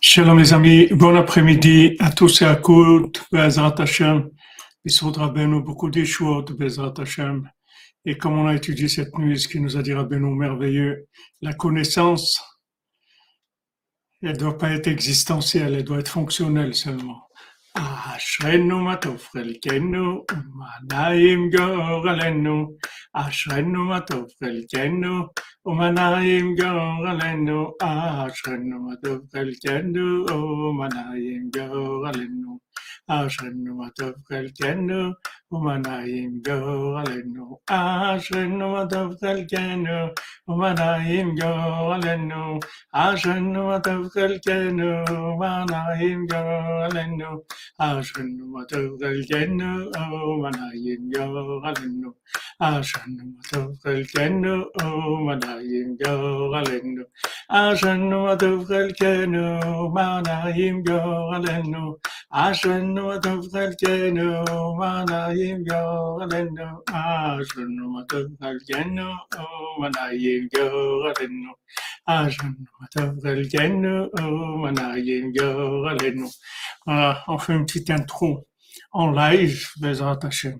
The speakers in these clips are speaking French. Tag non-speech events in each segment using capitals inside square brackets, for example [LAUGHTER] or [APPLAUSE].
Shalom les amis, bon après-midi à tous et à toutes, Bezrat Hashem, beaucoup Hashem. Et comme on a étudié cette nuit, ce qui nous a dit Rabbeinu merveilleux, la connaissance, elle ne doit pas être existentielle, elle doit être fonctionnelle seulement. אשרנו מה טוב חלקנו, ומה נעים גורלנו. אשרנו מה טוב חלקנו, ומה נעים גורלנו. אשרנו מה טוב חלקנו, ומה נעים גורלנו. אשרנו מה טוב חלקנו, ומה נעים גורלנו. אשרנו מה טוב חלקנו, ומה נעים גורלנו. אשרנו מה טוב חלקנו, ומה נעים גורלנו. אשרנו מה טוב חלקנו, ומה נעים גורלנו. אשרנו מה טוב חלקנו, ומה נעים גורלנו. אשרנו מה טוב חלקנו, ומה נעים גורלנו. אשרנו Ashurnumatakhalkenu On fait une petite intro en live, les attachés.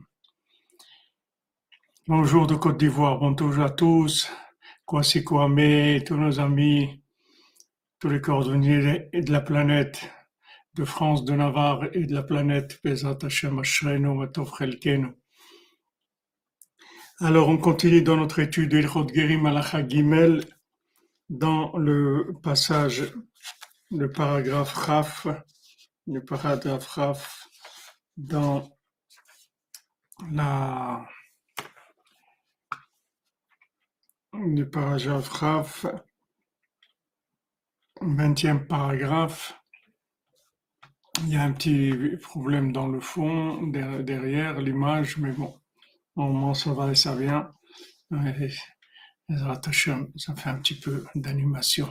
Bonjour de Côte d'Ivoire, bonjour à tous. Kwasi Kwame, tous nos amis, tous les coordonnées de la planète de France, de Navarre et de la planète. Alors, on continue dans notre étude d'Ilchot Gerim Alacha Gimel, dans le passage, le paragraphe Raf, le paragraphe Raf, dans la, le paragraphe Raf, 20e paragraphe, il y a un petit problème dans le fond, der- derrière l'image, mais bon, moment ça va et ça vient. Ça fait un petit peu d'animation.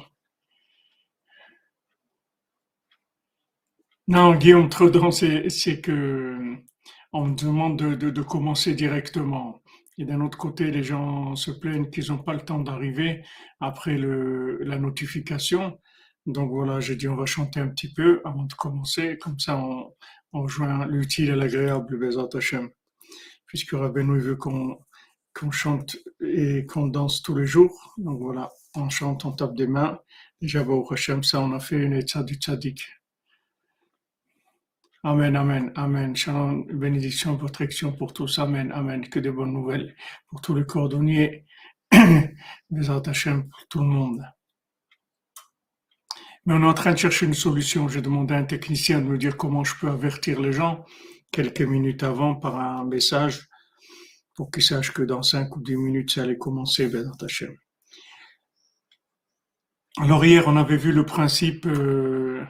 Non, Guillaume Tredon, c'est c'est que on me demande de, commencer directement. Et d'un autre côté, les gens se plaignent qu'ils n'ont pas le temps d'arriver après la notification. Donc voilà, j'ai dit on va chanter un petit peu avant de commencer. Comme ça, on, on joint l'utile et l'agréable, Bezat Hashem. Puisque Rabbeinu veut qu'on chante et qu'on danse tous les jours. Donc voilà, on chante, on tape des mains. Déjà, Baruch Hashem, ça, on a fait une étude du tzaddik. Amen, amen, amen. Shalom, bénédiction, protection pour tous. Amen, amen. Que de bonnes nouvelles pour tous les cordonniers. [COUGHS] Bezat Hashem pour tout le monde. Mais on est en train de chercher une solution. J'ai demandé à un technicien de me dire comment je peux avertir les gens quelques minutes avant par un message pour qu'ils sachent que dans 5 ou 10 minutes, ça allait commencer, Bezat Hashem. Alors hier, on avait vu le principe... euh,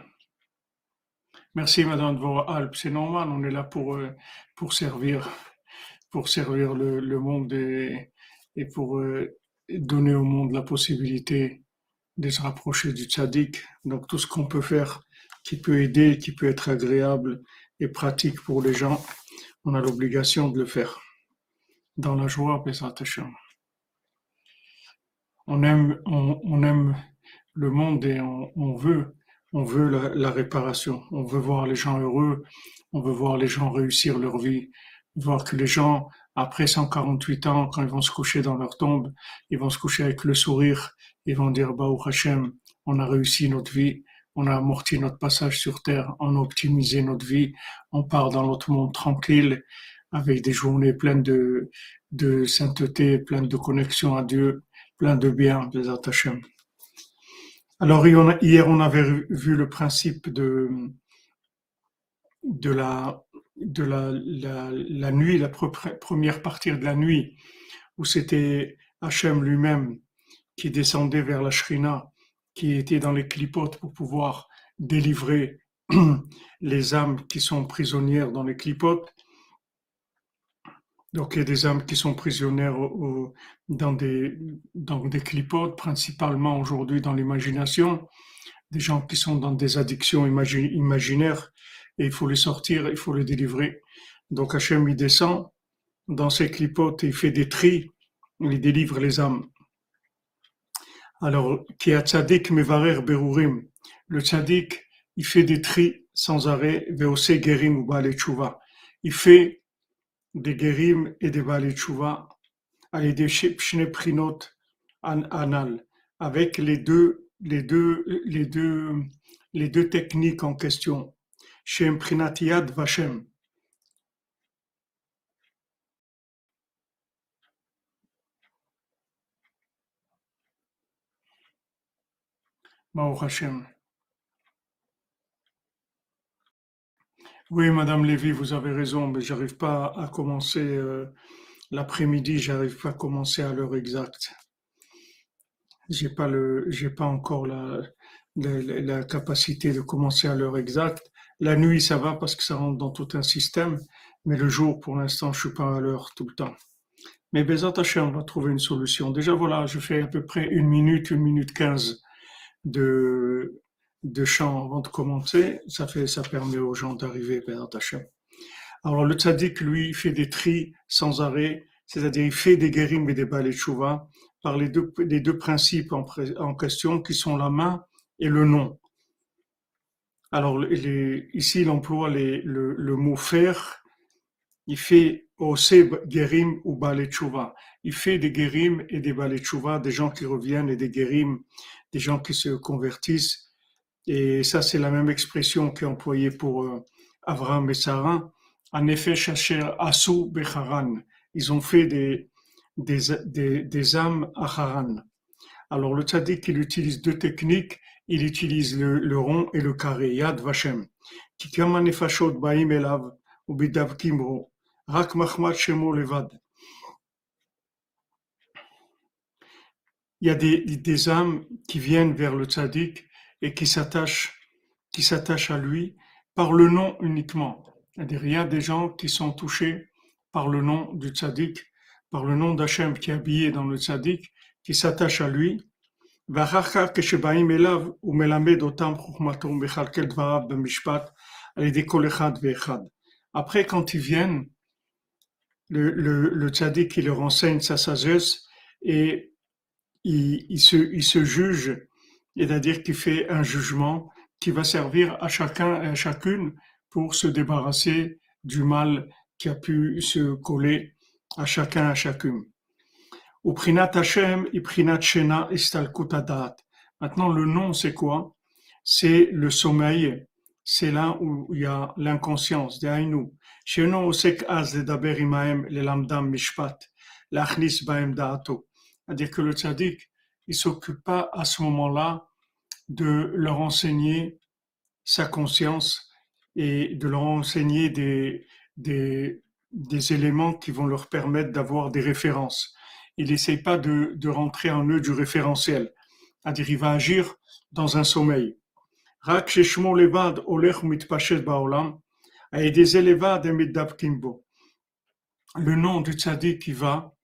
Merci Madame Dvorah Alp, c'est normal, on est là pour, euh, pour servir, pour servir le, le monde et, et pour euh, donner au monde la possibilité de se rapprocher du tzaddik. Donc tout ce qu'on peut faire qui peut aider, qui peut être agréable et pratique pour les gens, on a l'obligation de le faire. Dans la joie, Hashem. On aime, on, on aime le monde et on, on veut, on veut la, la réparation. On veut voir les gens heureux, on veut voir les gens réussir leur vie, voir que les gens, après 148 ans, quand ils vont se coucher dans leur tombe, ils vont se coucher avec le sourire, ils vont dire, Baruch Hashem, on a réussi notre vie, on a amorti notre passage sur terre, on a optimisé notre vie, on part dans l'autre monde tranquille, avec des journées pleines de, de sainteté, pleines de connexion à Dieu, plein de bien, Bezat Hashem. Alors hier, on avait vu le principe de, de la de la, la, nuit, la pre- première partie de la nuit, où c'était Hachem lui-même qui descendait vers la Shrina, qui était dans les clipotes pour pouvoir délivrer [CLEARS THROAT] les âmes qui sont prisonnières dans les clipotes. Donc il y a des âmes qui sont prisonnières dans, des, dans des clipotes, principalement aujourd'hui dans l'imagination, des gens qui sont dans des addictions imagi- imaginaires, et il faut les sortir, il faut les délivrer. Donc Hachem, il descend dans ses clipotes il fait des tris, il délivre les âmes. Alors, qui a tzaddik mevarer berurim. Le tzaddik, il fait des tris sans arrêt, veose gerim ou balei Il fait des gerim et des balei tshuva, allez des prinot anal, avec les deux, les deux, les deux, les deux techniques en question. Shem prinatiad vashem. Hashem. Oui, Madame Lévy, vous avez raison, mais j'arrive pas à commencer euh, l'après-midi, j'arrive pas à commencer à l'heure exacte. J'ai pas le, j'ai pas encore la, la, capacité de commencer à l'heure exacte. La nuit, ça va parce que ça rentre dans tout un système, mais le jour, pour l'instant, je suis pas à l'heure tout le temps. Mais Bézat on va trouver une solution. Déjà, voilà, je fais à peu près une minute, une minute quinze de, de chant avant de commencer, ça fait, ça permet aux gens d'arriver Hachem. Alors le tzaddik, lui, fait des tris sans arrêt, c'est-à-dire il fait des guérim et des balais par les deux, les deux principes en, en, question qui sont la main et le nom. Alors ici il emploie le, mot faire, il fait ose guérim ou balai Il fait des guérim et des balai des gens qui reviennent et des guérim, des gens qui se convertissent et ça, c'est la même expression qui est employée pour euh, Avraham et Sarah. En effet, Shacher Asu Becharan. Ils ont fait des, des, des, des âmes à Haran. Alors, le tzaddik, il utilise deux techniques. Il utilise le, rond et le carré. Yad Vashem. Kikama nefashot ba'im elav ubidav kimro. Rak machmat shemo levad. Il y a des, des âmes qui viennent vers le tzaddik et qui s'attachent qui s'attachent à lui par le nom uniquement. Il y a des gens qui sont touchés par le nom du tzaddik, par le nom d'Hachem qui est habillé dans le tzaddik, qui s'attache à lui. Après, quand ils viennent, le, le, le tzaddik, il leur enseigne sa sagesse et il, il, se, il se juge c'est-à-dire qu'il fait un jugement qui va servir à chacun et à chacune pour se débarrasser du mal qui a pu se coller à chacun et à chacune. Maintenant, le nom, c'est quoi? C'est le sommeil. C'est là où il y a l'inconscience. C'est-à-dire que le tzaddik, il s'occupe pas à ce moment-là de leur enseigner sa conscience et de leur enseigner des, des éléments qui vont leur permettre d'avoir des références. Il n'essaye pas de, de rentrer en eux du référentiel, c'est-à-dire il va agir dans un sommeil. Le nom du tzaddik qui va,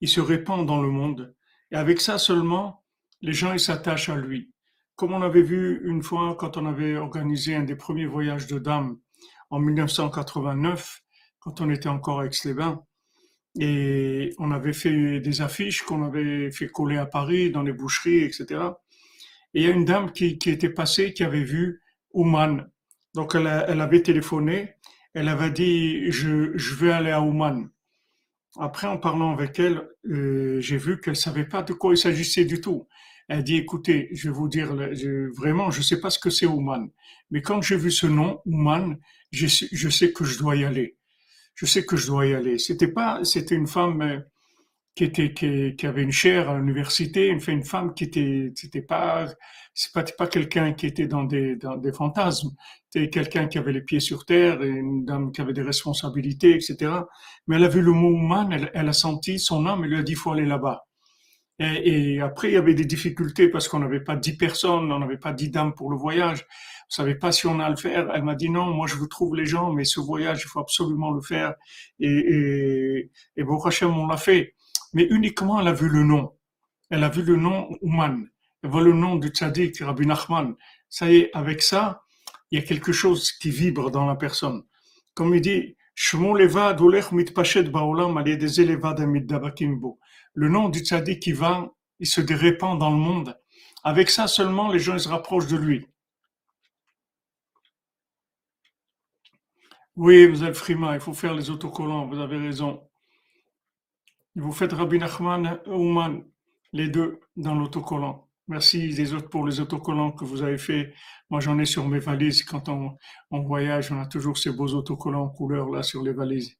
il se répand dans le monde, et avec ça seulement, les gens ils s'attachent à lui comme on avait vu une fois quand on avait organisé un des premiers voyages de dames en 1989, quand on était encore à Aix-les-Bains, et on avait fait des affiches qu'on avait fait coller à Paris dans les boucheries, etc. Et il y a une dame qui, était passée, qui avait vu Ouman. Donc elle, avait téléphoné, elle avait dit je, je veux aller à Ouman. Après, en parlant avec elle, euh, j'ai vu qu'elle savait pas de quoi il s'agissait du tout. Elle dit, écoutez, je vais vous dire, vraiment, je sais pas ce que c'est Ouman, mais quand j'ai vu ce nom, Ouman, je, je, sais que je dois y aller. Je sais que je dois y aller. C'était pas, c'était une femme euh, qui était, qui, avait une chaire à l'université, une, femme qui était, c'était pas, c'est pas, pas quelqu'un qui était dans des, dans des fantasmes. C'était quelqu'un qui avait les pieds sur terre, une dame qui avait des responsabilités, etc. Mais elle a vu le mot Ouman, elle, a senti son âme, elle lui a dit, faut aller là-bas. Et, après, il y avait des difficultés parce qu'on n'avait pas dix personnes, on n'avait pas dix dames pour le voyage. On savait pas si on allait le faire. Elle m'a dit non, moi je vous trouve les gens, mais ce voyage, il faut absolument le faire. Et, et, et bon, on l'a fait. Mais uniquement, elle a vu le nom. Elle a vu le nom Ouman. Elle voit le nom du tzaddik, Rabbi Nachman. Ça y est, avec ça, il y a quelque chose qui vibre dans la personne. Comme il dit, le nom du tzaddik qui va, il se répand dans le monde. Avec ça seulement, les gens se rapprochent de lui. Oui, vous êtes frima, il faut faire les autocollants, vous avez raison. Vous faites Rabbi Nachman Ouman, les deux dans l'autocollant. Merci les autres pour les autocollants que vous avez fait. Moi, j'en ai sur mes valises. Quand on, voyage, on a toujours ces beaux autocollants en couleur là sur les valises.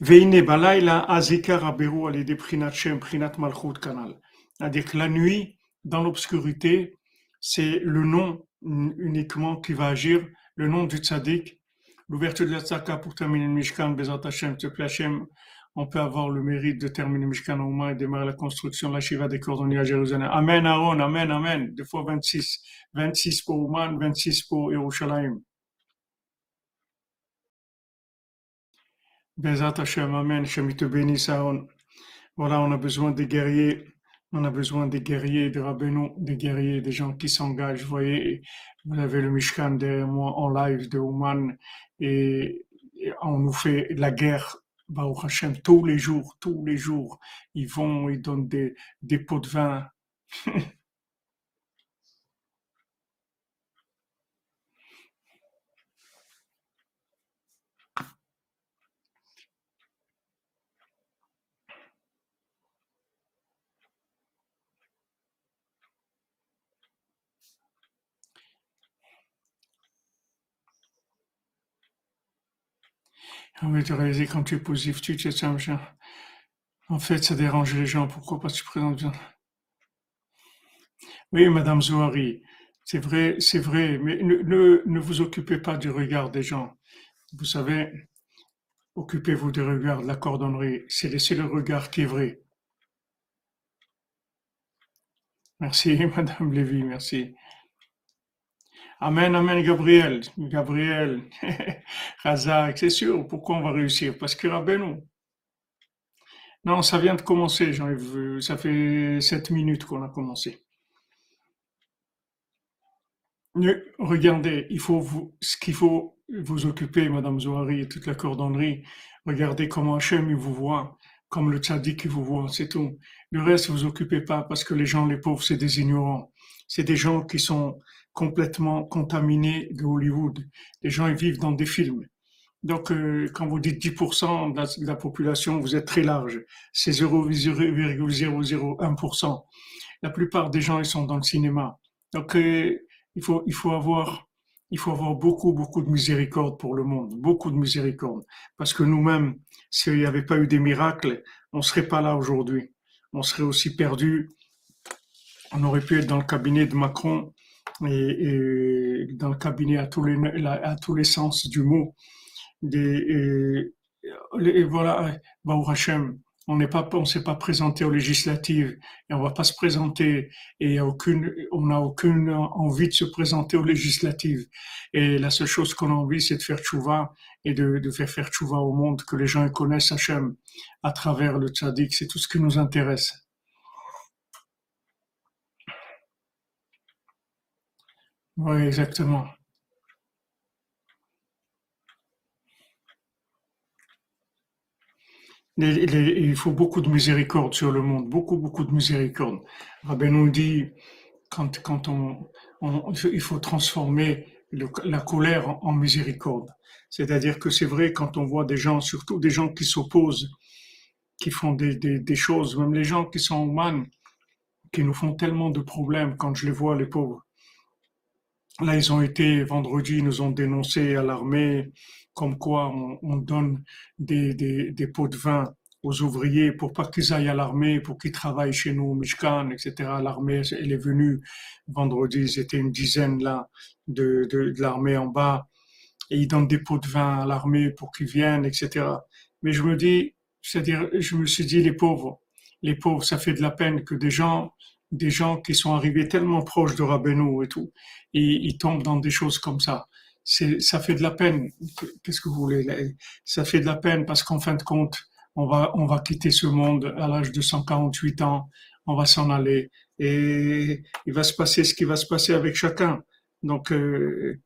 Veine balayla azikar alide prinat shem prinat malchut kanal. C'est-à-dire que la nuit, dans l'obscurité, c'est le nom uniquement qui va agir, le nom du tzaddik. L'ouverture de la tzaka pour terminer le Mishkan, Bezat Hashem, Hashem, on peut avoir le mérite de terminer Mishkan Ouma et démarrer la construction de la Shiva des cordonniers à Jérusalem. Amen, Aaron, Amen, Amen. Deux fois 26. 26 pour Ouman, 26 pour Yerushalayim. Bezat Hashem, Amen. Shem te bénisse, Aaron. Voilà, on a besoin des guerriers. On a besoin des guerriers, des rabbinaux, des guerriers, des gens qui s'engagent. Vous voyez, vous avez le Mishkan derrière moi en live de Ouman et on nous fait la guerre Baruch Hashem, tous les jours, tous les jours, ils vont, ils donnent des pots de vin. [LAUGHS] Ah oui, tu réalises quand tu es positif, tu te sens En fait, ça dérange les gens. Pourquoi? Pas tu présentes bien Oui, Madame Zouari, c'est vrai, c'est vrai, mais ne, ne, vous occupez pas du regard des gens. Vous savez, occupez-vous du regard de la cordonnerie. C'est le regard qui est vrai. Merci, [LAUGHS] Madame Lévy, merci. Amen, amen, Gabriel. Gabriel, [LAUGHS] Razak, c'est sûr. Pourquoi on va réussir? Parce que Rabbeinu. Non, ça vient de commencer, Jean-Yves. Ça fait sept minutes qu'on a commencé. Regardez, il faut ce qu'il faut vous occuper, Madame Zohari et toute la cordonnerie. Regardez comment Hachem il vous voit, comme le tzaddik qui vous voit, c'est tout. Le reste, vous occupez pas parce que les gens, les pauvres, c'est des ignorants. C'est des gens qui sont complètement contaminés de Hollywood. Les gens ils vivent dans des films. Donc, euh, quand vous dites 10% de la, population, vous êtes très large. C'est 0,001%. La plupart des gens, ils sont dans le cinéma. Donc, euh, il faut, il faut avoir, il faut avoir beaucoup, beaucoup de miséricorde pour le monde, beaucoup de miséricorde. Parce que nous-mêmes, s'il n'y avait pas eu des miracles, on serait pas là aujourd'hui. On serait aussi perdu. On aurait pu être dans le cabinet de Macron et, dans le cabinet à tous les, à tous les sens du mot. Et, voilà, Baou Hachem, on n'est pas, on s'est pas présenté aux législatives et on va pas se présenter et aucune, on n'a aucune envie de se présenter aux législatives. Et la seule chose qu'on a envie, c'est de faire tchouva et de, de faire faire tchouva au monde, que les gens connaissent Hachem à travers le tzaddik. C'est tout ce qui nous intéresse. Oui, exactement. il faut beaucoup de miséricorde sur le monde, beaucoup, beaucoup de miséricorde. Rabbi nous dit, quand, quand on, il faut transformer la colère en, miséricorde. C'est-à-dire que c'est vrai quand on voit des gens, surtout des gens qui s'opposent, qui font des, des, des choses, même les gens qui sont humains, qui nous font tellement de problèmes quand je les vois, les pauvres. Là, ils ont été, vendredi, ils nous ont dénoncé à l'armée comme quoi on, donne des, des, des, pots de vin aux ouvriers pour pas qu'ils aillent à l'armée, pour qu'ils travaillent chez nous au Mishkan, etc. L'armée, elle est venue vendredi, ils étaient une dizaine là de, de, de l'armée en bas, et ils donnent des pots de vin à l'armée pour qu'ils viennent, etc. Mais je me dis, c'est-à-dire, je me suis dit, les pauvres, les pauvres, ça fait de la peine que des gens des gens qui sont arrivés tellement proches de Rabbeinu et tout, et ils tombent dans des choses comme ça. C'est, ça fait de la peine. Qu'est-ce que vous voulez? Ça fait de la peine parce qu'en fin de compte, on va, on va quitter ce monde à l'âge de 148 ans. On va s'en aller et il va se passer ce qui va se passer avec chacun. Donc, euh,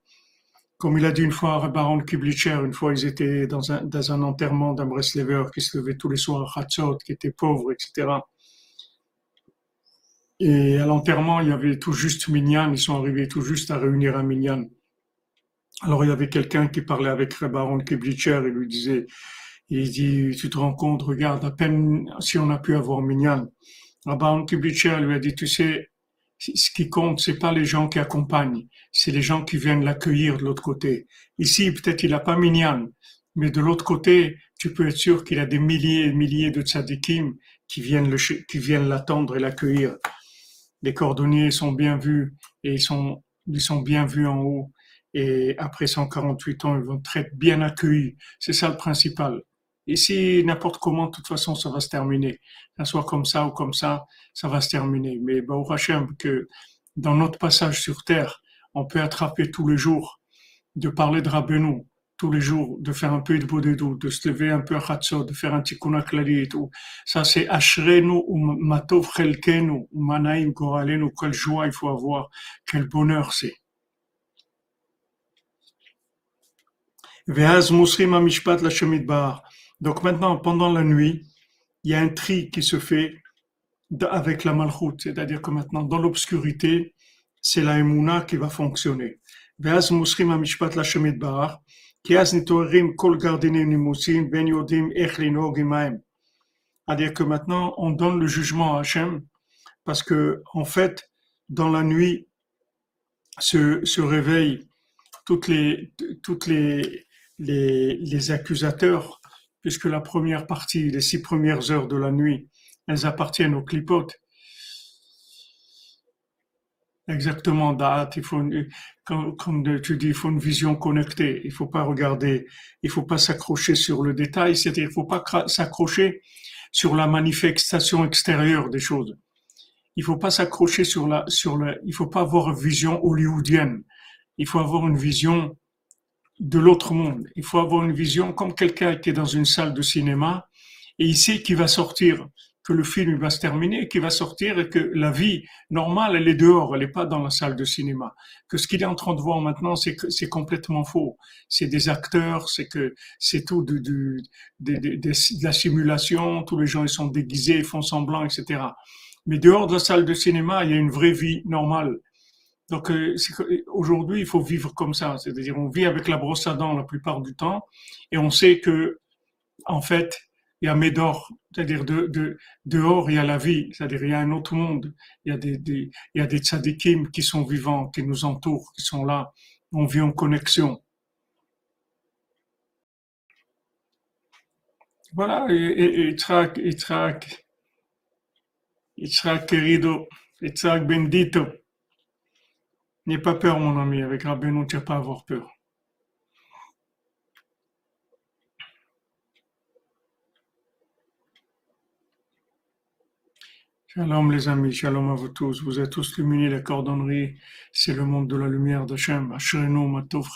comme il a dit une fois Baron Kiblitcher, une fois ils étaient dans un, dans un enterrement d'un Breslever qui se levait tous les soirs à Hatzot, qui était pauvre, etc. Et à l'enterrement, il y avait tout juste Minyan, ils sont arrivés tout juste à réunir un Minyan. Alors il y avait quelqu'un qui parlait avec Rebaron Kiblitcher et lui disait, il dit, tu te rends compte, regarde, à peine si on a pu avoir Minyan. Rebaron Kiblitcher lui a dit, tu sais, ce qui compte, c'est pas les gens qui accompagnent, c'est les gens qui viennent l'accueillir de l'autre côté. Ici, peut-être il a pas Minyan, mais de l'autre côté, tu peux être sûr qu'il a des milliers et milliers de tzadikim qui viennent l'attendre et l'accueillir les cordonniers sont bien vus et ils sont, ils sont bien vus en haut. Et après 148 ans, ils vont être bien accueillis. C'est ça le principal. Ici, n'importe comment, de toute façon, ça va se terminer. Que soit comme ça ou comme ça, ça va se terminer. Mais au Hachem, que dans notre passage sur terre, on peut attraper tous les jours de parler de Rabbeinu, tous les jours, de faire un peu de bodedou, de se lever un peu à Khatsot, de faire un tikkun klali et tout. Ça, c'est Ashrenu ou Matov Chelkenu ou Manaim Goralenu. Quelle joie il faut avoir, quel bonheur c'est. Ve'az Musrim Amishpat la Bar. Donc maintenant, pendant la nuit, il y a un tri qui se fait avec la malchoute, c'est-à-dire que maintenant, dans l'obscurité, c'est la Emouna qui va fonctionner. Ve'az Musrim Amishpat la Bar. C'est-à-dire que maintenant, on donne le jugement à Hachem, parce que, en fait, dans la nuit, se, se réveillent toutes les, toutes les, les, les accusateurs, puisque la première partie, les six premières heures de la nuit, elles appartiennent aux clipotes. Exactement, date. Il faut, comme, comme, tu dis, il faut une vision connectée. Il faut pas regarder, il faut pas s'accrocher sur le détail. C'est-à-dire, il faut pas s'accrocher sur la manifestation extérieure des choses. Il faut pas s'accrocher sur la, sur le, il faut pas avoir une vision hollywoodienne. Il faut avoir une vision de l'autre monde. Il faut avoir une vision comme quelqu'un qui est dans une salle de cinéma et il sait qu'il va sortir que le film va se terminer, qu'il va sortir et que la vie normale, elle est dehors, elle n'est pas dans la salle de cinéma. Que ce qu'il est en train de voir maintenant, c'est complètement faux. C'est des acteurs, c'est que c'est tout du, du, de, la simulation, tous les gens ils sont déguisés, ils font semblant, etc. Mais dehors de la salle de cinéma, il y a une vraie vie normale. Donc euh, aujourd'hui, il faut vivre comme ça, c'est-à-dire on vit avec la brosse à dents la plupart du temps et on sait que en fait il y a Médor, c'est-à-dire de, dehors, il y a la vie, c'est-à-dire il y a un autre monde, il y a des, des tzadikim qui sont vivants, qui nous entourent, qui sont là, on vit en connexion. Voilà, et Yitzhak, Yitzhak querido, Yitzhak bendito. N'aie pas peur, mon ami, avec Rabbeinu, tu n'as pas à avoir peur. Shalom les amis, shalom à vous tous. Vous êtes tous luminés, la cordonnerie, c'est le monde de la lumière d'Hachem. Ashrenu, Matov.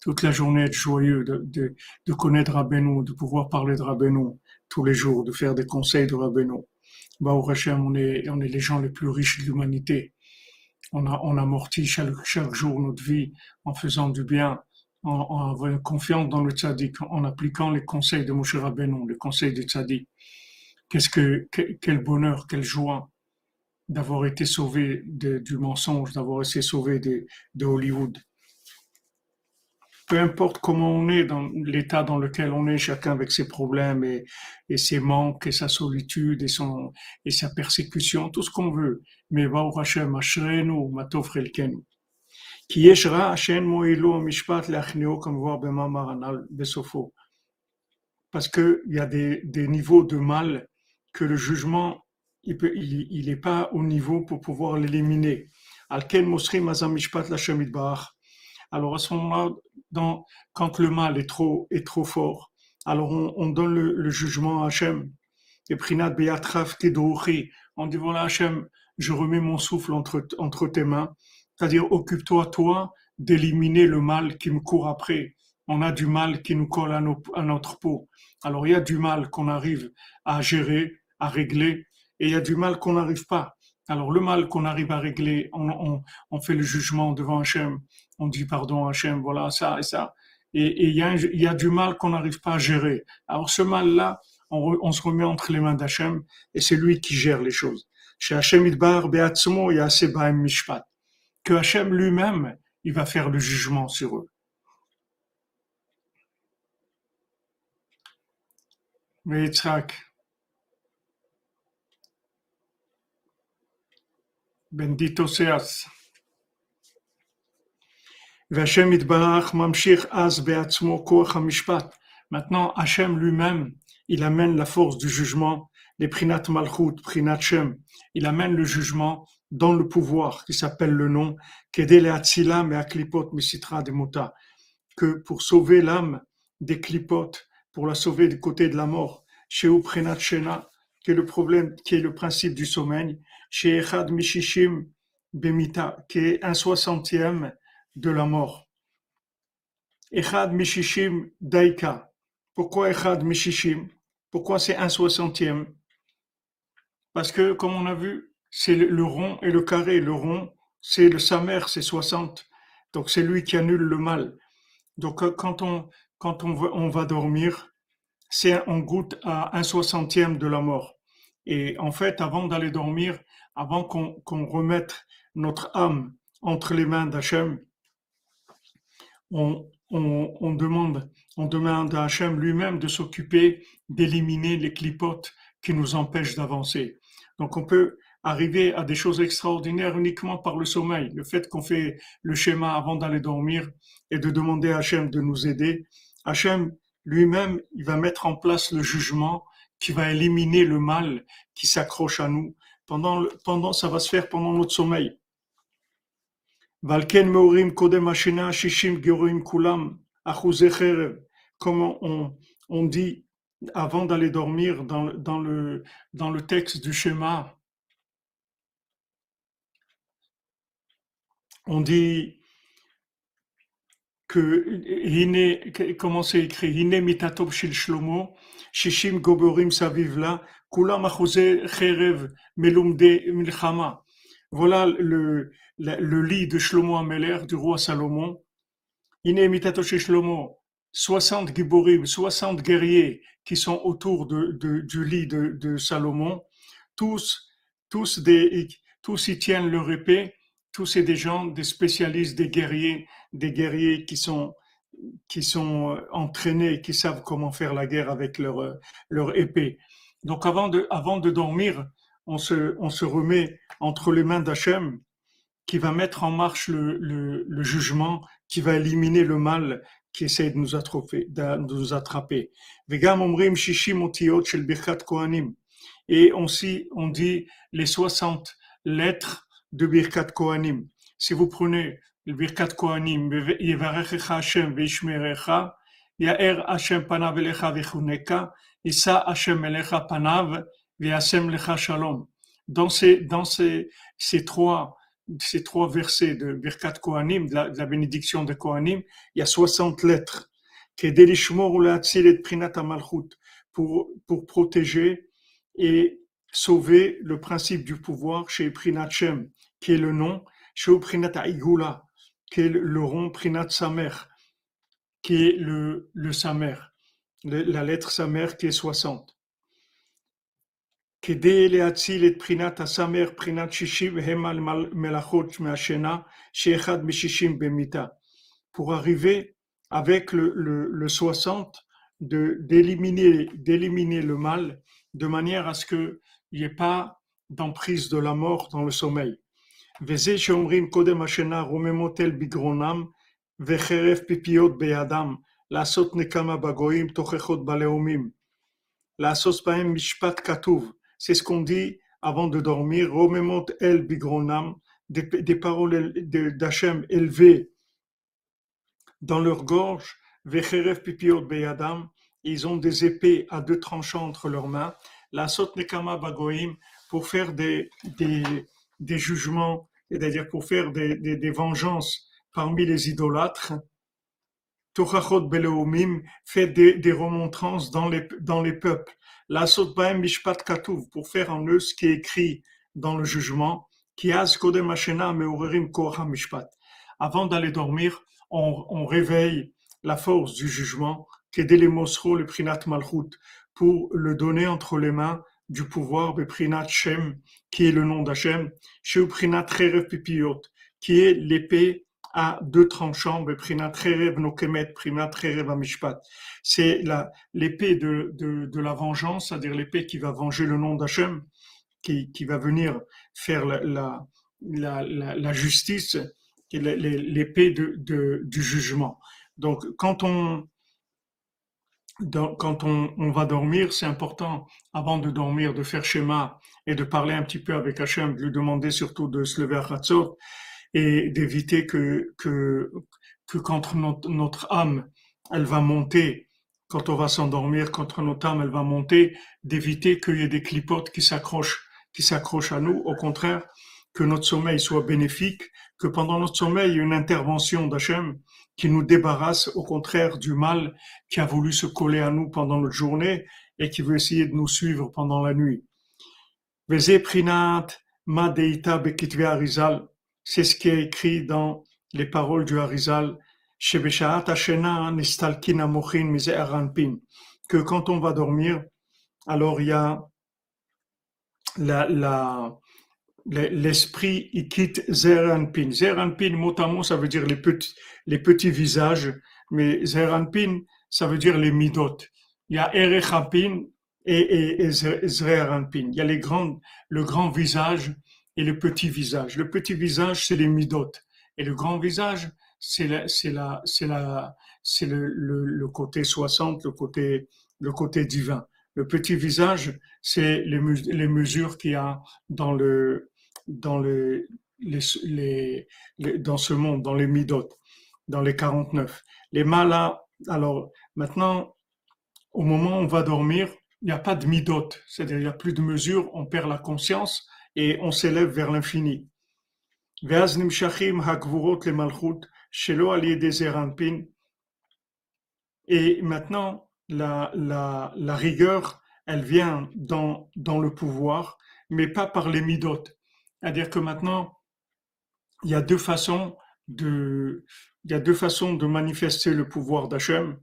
Toute la journée être joyeux, de, de, de connaître Rabbeinu, de pouvoir parler de Rabbeinu tous les jours, de faire des conseils de Rabbeinu. Bah, au Hachem, on est, on est les gens les plus riches de l'humanité. On, a, on amortit chaque, chaque jour notre vie en faisant du bien, en, en ayant confiance dans le tzaddik, en appliquant les conseils de Moshe Rabbeinu, les conseils du tzaddik. Quel bonheur, quelle joie d'avoir été sauvé du mensonge, d'avoir été sauvé de, de, Hollywood. Peu importe comment on est, dans l'état dans lequel on est, chacun avec ses problèmes et, ses manques et sa solitude et, sa persécution, tout ce qu'on veut. Mais Hashem Ashrenu Matov Elkenu. Qui Yeshra Hashem Moïlo Mishpat Lachneo comme voir Bema Besofo. Parce qu'il y a des niveaux de mal que le jugement, il n'est pas au niveau pour pouvoir l'éliminer. Alors à ce moment-là, quand le mal est trop, est trop fort, alors on, on donne le, jugement à Hachem. Et on dit voilà Hachem, je remets mon souffle entre, entre tes mains. C'est-à-dire, occupe-toi, toi, d'éliminer le mal qui me court après. On a du mal qui nous colle à, à notre peau. Alors, il y a du mal qu'on arrive à gérer, à régler et il y a du mal qu'on n'arrive pas. Alors le mal qu'on arrive à régler, on, on, fait le jugement devant Hachem, on dit pardon Hachem, voilà ça et ça. Et, il, y y a du mal qu'on n'arrive pas à gérer. Alors ce mal-là, on, on, se remet entre les mains d'Hachem et c'est lui qui gère les choses. chez Hachem Idbar Beatzmo Yasebaim Mishpat, que Hachem lui-même, il va faire le jugement sur eux. Mais bendito seas. Maintenant, Hachem lui-même, il amène la force du jugement, les prinat malchut, prinat shem. Il amène le jugement dans le pouvoir qui s'appelle le nom, kedele atzilam et aklipot misitra que pour sauver l'âme des clipotes, pour la sauver du côté de la mort, chez Uprenat Shena, qui est le problème, qui est le principe du sommeil, chez Echad Mishishim Bemita, qui est un soixantième de la mort. Echad Mishishim Daika. Pourquoi Echad Mishishim? Pourquoi c'est un soixantième? Parce que, comme on a vu, c'est le rond et le carré. Le rond, c'est le Samer, c'est 60. Donc c'est lui qui annule le mal. Donc quand on, quand on va, on va dormir, c'est on goûte à un soixantième de la mort. Et en fait, avant d'aller dormir, avant qu'on remette notre âme entre les mains d'Hachem, on, demande, on demande à Hachem lui-même de s'occuper d'éliminer les clipotes qui nous empêchent d'avancer. Donc on peut arriver à des choses extraordinaires uniquement par le sommeil. Le fait qu'on fait le schéma avant d'aller dormir et de demander à Hachem de nous aider. Hachem lui-même, il va mettre en place le jugement qui va éliminer le mal qui s'accroche à nous. Pendant, pendant, ça va se faire pendant notre sommeil. Comme on, on dit avant d'aller dormir dans, dans, le, dans le texte du schéma, on dit que comment c'est écrit Hine mitatob shel Shlomo, shishim goborim savivla, kulam cherev melumde milchama. Voilà le, le, lit de Shlomo Ameler, du roi Salomon. Shel Shlomo, 60 giborim, 60 guerriers qui sont autour de, de, du lit de, de Salomon, tous, tous, des, tous y tiennent leur épée tous c'est des gens, des spécialistes, des guerriers, des guerriers qui sont qui sont euh, entraînés, qui savent comment faire la guerre avec leur euh, leur épée. Donc avant de avant de dormir, on se on se remet entre les mains d'Hachem qui va mettre en marche le, le, jugement, qui va éliminer le mal qui essaie de nous attraper. De nous attraper. Et on, on dit les 60 lettres de Birkat Kohanim. Si vous prenez Hashem Veishmerecha, Yaer Hashem Panav Elecha Vechuneka, Issa Hashem Elecha Panav Veasem Lecha Shalom. Dans ces, dans ces, ces trois, ces trois versets de Birkat Kohanim, de la, de la bénédiction de Kohanim, il y a 60 lettres. Pour, pour protéger et sauver le principe du pouvoir chez Prinat qui est le nom, chez Prinat Aigula, qui est le rond Prinat Samer, qui est le, le Samer, la lettre Samer qui est 60. כדי להציל את פרינת הסמר, פרינת שישים, הם על מלאכות מהשינה, שאחד משישים במיתה. Pour arriver avec le, le, le 60, d'éliminer d'éliminer le mal, de manière à ce que il n'y ait pas d'emprise de la mort dans le sommeil. וזה שאומרים קודם השינה רוממות אל בגרונם וחרב פיפיות בידם, לעשות נקמה בגויים תוכחות בלאומים, לעשות בהם משפט כתוב, c'est ce qu'on dit avant de dormir, רוממות אל בגרונם, des, des paroles d'Hachem élevées dans leur gorge, vecherev pipiot beyadam, ils ont des épées à deux tranchants entre leurs mains, la sot nekama bagoim pour faire des, des, des jugements, c'est-à-dire pour faire des, des, vengeances parmi les idolâtres. Tochachot beleomim fait des, des remontrances dans les, dans les peuples. La sot baem mishpat katuv pour faire en eux ce qui est écrit dans le jugement. Qui az kodem meurerim kocha mishpat. Avant d'aller dormir, on, on réveille la force du jugement, les mosro le prinat malchut, pour le donner entre les mains du pouvoir, Beprinat Shem, qui est le nom d'Hachem, Sheuprinat Rerev Pipiot, qui est l'épée à deux tranchants, Beprinat Rerev Nokemet, Prinat Rerev Amishpat. C'est l'épée de, de, de, la vengeance, c'est-à-dire l'épée qui va venger le nom d'Hachem, qui, qui va venir faire la, la, la, la justice, l'épée de, de, du jugement. Donc, quand on, quand on, va dormir, c'est important, avant de dormir, de faire schéma et de parler un petit peu avec Hachem, de lui demander surtout de se lever à Hatzot et d'éviter que, que, que quand notre, âme, elle va monter, quand on va s'endormir, quand notre âme, elle va monter, d'éviter qu'il y ait des clipotes qui s'accrochent, qui s'accrochent à nous. Au contraire, que notre sommeil soit bénéfique, que pendant notre sommeil, il y ait une intervention d'Hachem qui nous débarrasse au contraire du mal qui a voulu se coller à nous pendant notre journée et qui veut essayer de nous suivre pendant la nuit. C'est ce qui est écrit dans les paroles du Harizal, que quand on va dormir, alors il y a la, la, l'esprit il quitte Zeranpin. Zeranpin, mot à mot, ça veut dire les petits, les petits visages, mais Zeranpin, ça veut dire les midot. Il y a Erechapin et, et, et Il y a les grands, le grand visage et le petit visage. Le petit visage, c'est les midot. Et le grand visage, c'est c'est la, c'est la, c'est le, le, le, côté 60, le côté, le côté divin. Le petit visage, c'est les, les mesures qu'il y a dans le, dans, les, dans ce monde, dans les midot, dans les 49. Les malas, alors maintenant, au moment où on va dormir, il n'y a pas de midot, c'est-à-dire il n'y a plus de mesure, on perd la conscience et on s'élève vers l'infini. Et maintenant, la, la, la rigueur, elle vient dans, dans le pouvoir, mais pas par les midot. C'est-à-dire que maintenant, il y a deux façons de, manifester le pouvoir d'Hachem.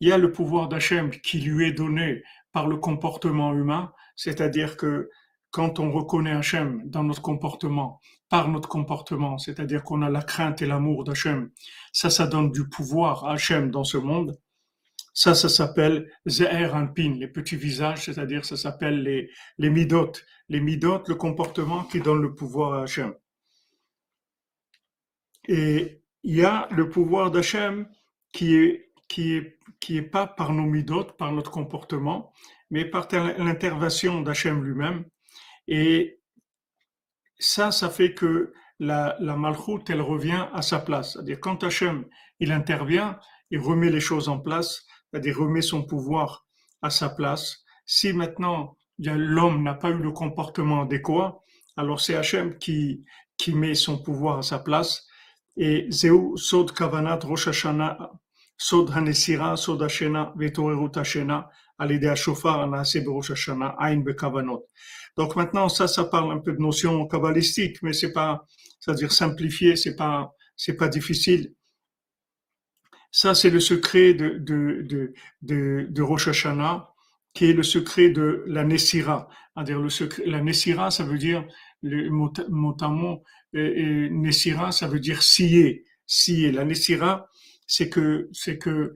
Il y a le pouvoir d'Hachem qui lui est donné par le comportement humain, c'est-à-dire que quand on reconnaît Hachem dans notre comportement, par notre comportement, c'est-à-dire qu'on a la crainte et l'amour d'Hachem, ça, ça donne du pouvoir à Hachem dans ce monde. Ça, ça s'appelle Zeher Anpin, les petits visages, c'est-à-dire ça s'appelle les, les midot. Les midot, le comportement qui donne le pouvoir à Hachem. Et il y a le pouvoir d'Hachem qui est, qui est, qui est pas par nos midot, par notre comportement, mais par l'intervention d'Hachem lui-même. Et ça, ça fait que la, la malchoute, elle revient à sa place. C'est-à-dire, quand Hachem, il intervient, il remet les choses en place, c'est-à-dire remet son pouvoir à sa place. Si maintenant l'homme n'a pas eu le comportement adéquat, alors c'est Hachem qui, qui met son pouvoir à sa place. Et Zeu Sod Kavanat Rosh Hashanah, Sod Hanesira, Sod Hashena, Vetorerut Hashena, Alidea Shofar Anase Rosh Hashanah, Ain Bekavanot. Donc maintenant, ça, ça parle un peu de notions kabbalistiques, mais c'est pas, c'est-à-dire simplifié, c'est pas, c'est pas difficile. Ça, c'est le secret de, de, de, de, de Rosh Hashanah, qui est le secret de la Nessira. le secret, la Nessira, ça veut dire, le mot, mot, et, Nessira, ça veut dire scier, scier. La Nessira, c'est que, c'est que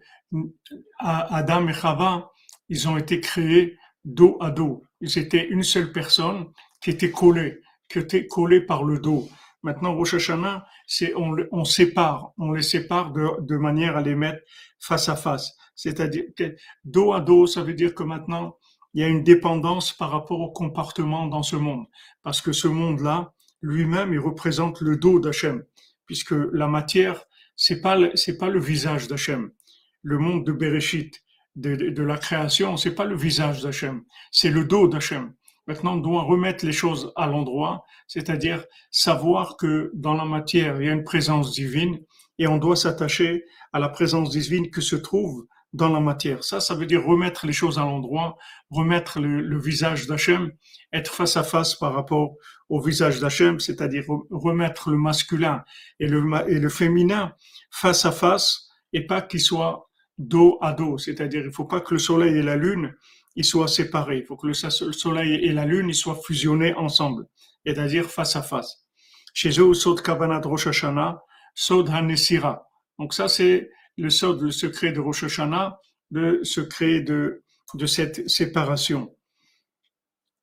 Adam et Chava, ils ont été créés dos à dos. Ils étaient une seule personne qui était collée, qui était collée par le dos. Maintenant, Rosh Hashanah, c'est on, on sépare, on les sépare de, de manière à les mettre face à face. C'est-à-dire que dos à dos, ça veut dire que maintenant, il y a une dépendance par rapport au comportement dans ce monde. Parce que ce monde-là, lui-même, il représente le dos d'Hachem. Puisque la matière, c'est pas, c'est pas le visage d'Hachem. Le monde de Bereshit, de, de, de la création, c'est pas le visage d'Hachem. C'est le dos d'Hachem. Maintenant, on doit remettre les choses à l'endroit, c'est-à-dire savoir que dans la matière, il y a une présence divine et on doit s'attacher à la présence divine que se trouve dans la matière. Ça, ça veut dire remettre les choses à l'endroit, remettre le, visage d'Hachem, être face à face par rapport au visage d'Hachem, c'est-à-dire remettre le masculin et le, et féminin face à face et pas qu'ils soient dos à dos. C'est-à-dire, il faut pas que le soleil et la lune ils soient séparés. Il faut que le soleil et la lune ils soient fusionnés ensemble, c'est-à-dire face à face. Chez eux, Sod Kavanat Rosh Hashanah, Sod HaNesira. Donc ça, c'est le Sod, le secret de Rosh Hashanah, le secret de, cette séparation.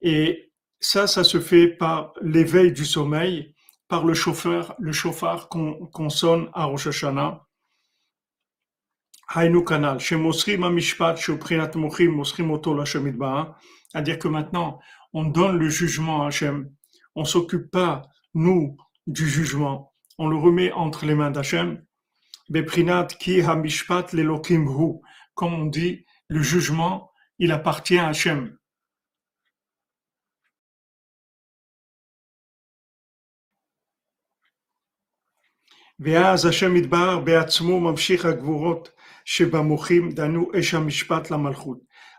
Et ça, ça se fait par l'éveil du sommeil, par le chauffeur, le chauffard qu'on sonne à Rosh Hashanah. Hainu Kanal, chez Mosrim Amishpat, chez Prinat Mochim, Mosrim Oto c'est-à-dire que maintenant, on donne le jugement à Hachem. On s'occupe pas, nous, du jugement. On le remet entre les mains d'Hachem. Beprinat ki hamishpat lelokim hu. Comme on dit, le jugement, il appartient à Hachem. ואז השם יתבהר בעצמו ממשיך הגבורות Danu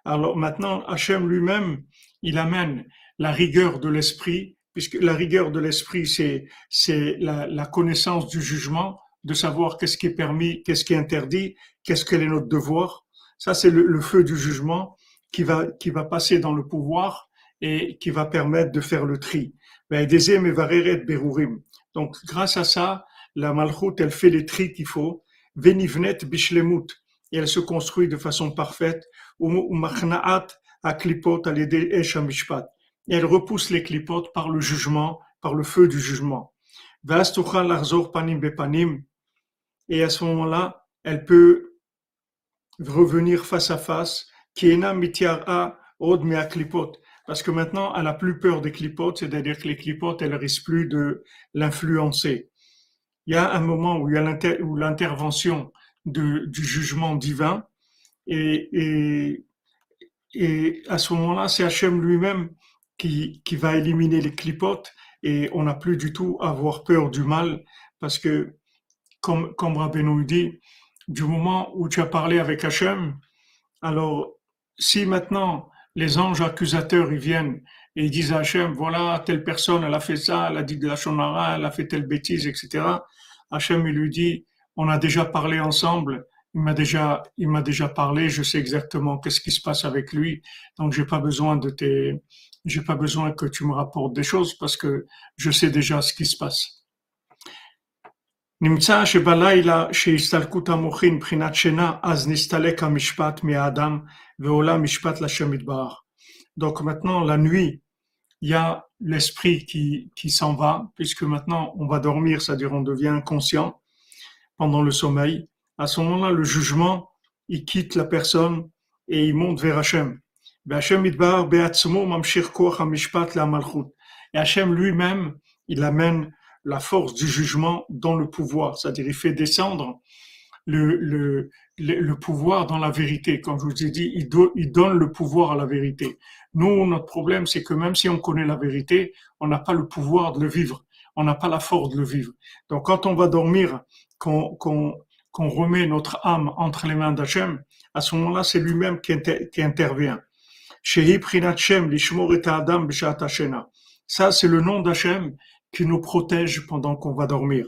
Alors maintenant, Hachem lui-même, il amène la rigueur de l'esprit, puisque la rigueur de l'esprit, c'est, c'est la, la, connaissance du jugement, de savoir qu'est-ce qui est permis, qu'est-ce qui est interdit, qu'est-ce qu'elle est notre devoir. Ça, c'est le, le, feu du jugement qui va, qui va passer dans le pouvoir et qui va permettre de faire le tri. Donc, grâce à ça, la malchoute, elle fait les tri qu'il faut Venivnet bishlemut. Et elle se construit de façon parfaite. Mishpat. Et elle repousse les clipotes par le jugement, par le feu du jugement. panim bepanim. Et à ce moment-là, elle peut revenir face à face. Kiena mitiara od. Parce que maintenant, elle a plus peur des clipotes, c'est-à-dire que les clipotes, elle risque plus de l'influencer il y a un moment où il y a l'intervention du jugement divin et, à ce moment-là, c'est Hachem lui-même qui, qui va éliminer les clipotes et on n'a plus du tout à avoir peur du mal parce que, comme, comme Rabbeinu dit, du moment où tu as parlé avec Hachem, alors si maintenant les anges accusateurs ils viennent et ils disent à Hachem, voilà, telle personne, elle a fait ça, elle a dit de la shonara, elle a fait telle bêtise, etc. Hachem, il lui dit, on a déjà parlé ensemble, il m'a déjà, il m'a déjà parlé, je sais exactement qu'est-ce qui se passe avec lui, donc j'ai pas besoin de tes, j'ai pas besoin que tu me rapportes des choses parce que je sais déjà ce qui se passe. נמצא שבלילה שהסתלקות המוחין מבחינת שינה, אז נסתלק המשפט מהאדם ועולה משפט לשם יתברך. Donc maintenant, la nuit, il y a l'esprit qui, qui s'en va, puisque maintenant on va dormir, c'est-à-dire on devient conscient pendant le sommeil. À ce moment-là, le jugement, il quitte la personne et il monte vers Hachem. Et Hachem lui-même, il amène la force du jugement dans le pouvoir, c'est-à-dire il fait descendre le, le, le, pouvoir dans la vérité. Comme je vous ai dit, il, il donne le pouvoir à la vérité. Nous, notre problème, c'est que même si on connaît la vérité, on n'a pas le pouvoir de le vivre. On n'a pas la force de le vivre. Donc, quand on va dormir, qu'on remet notre âme entre les mains d'Hachem, à ce moment-là, c'est lui-même qui, qui, intervient. Ça, c'est le nom d'Hachem qui nous protège pendant qu'on va dormir.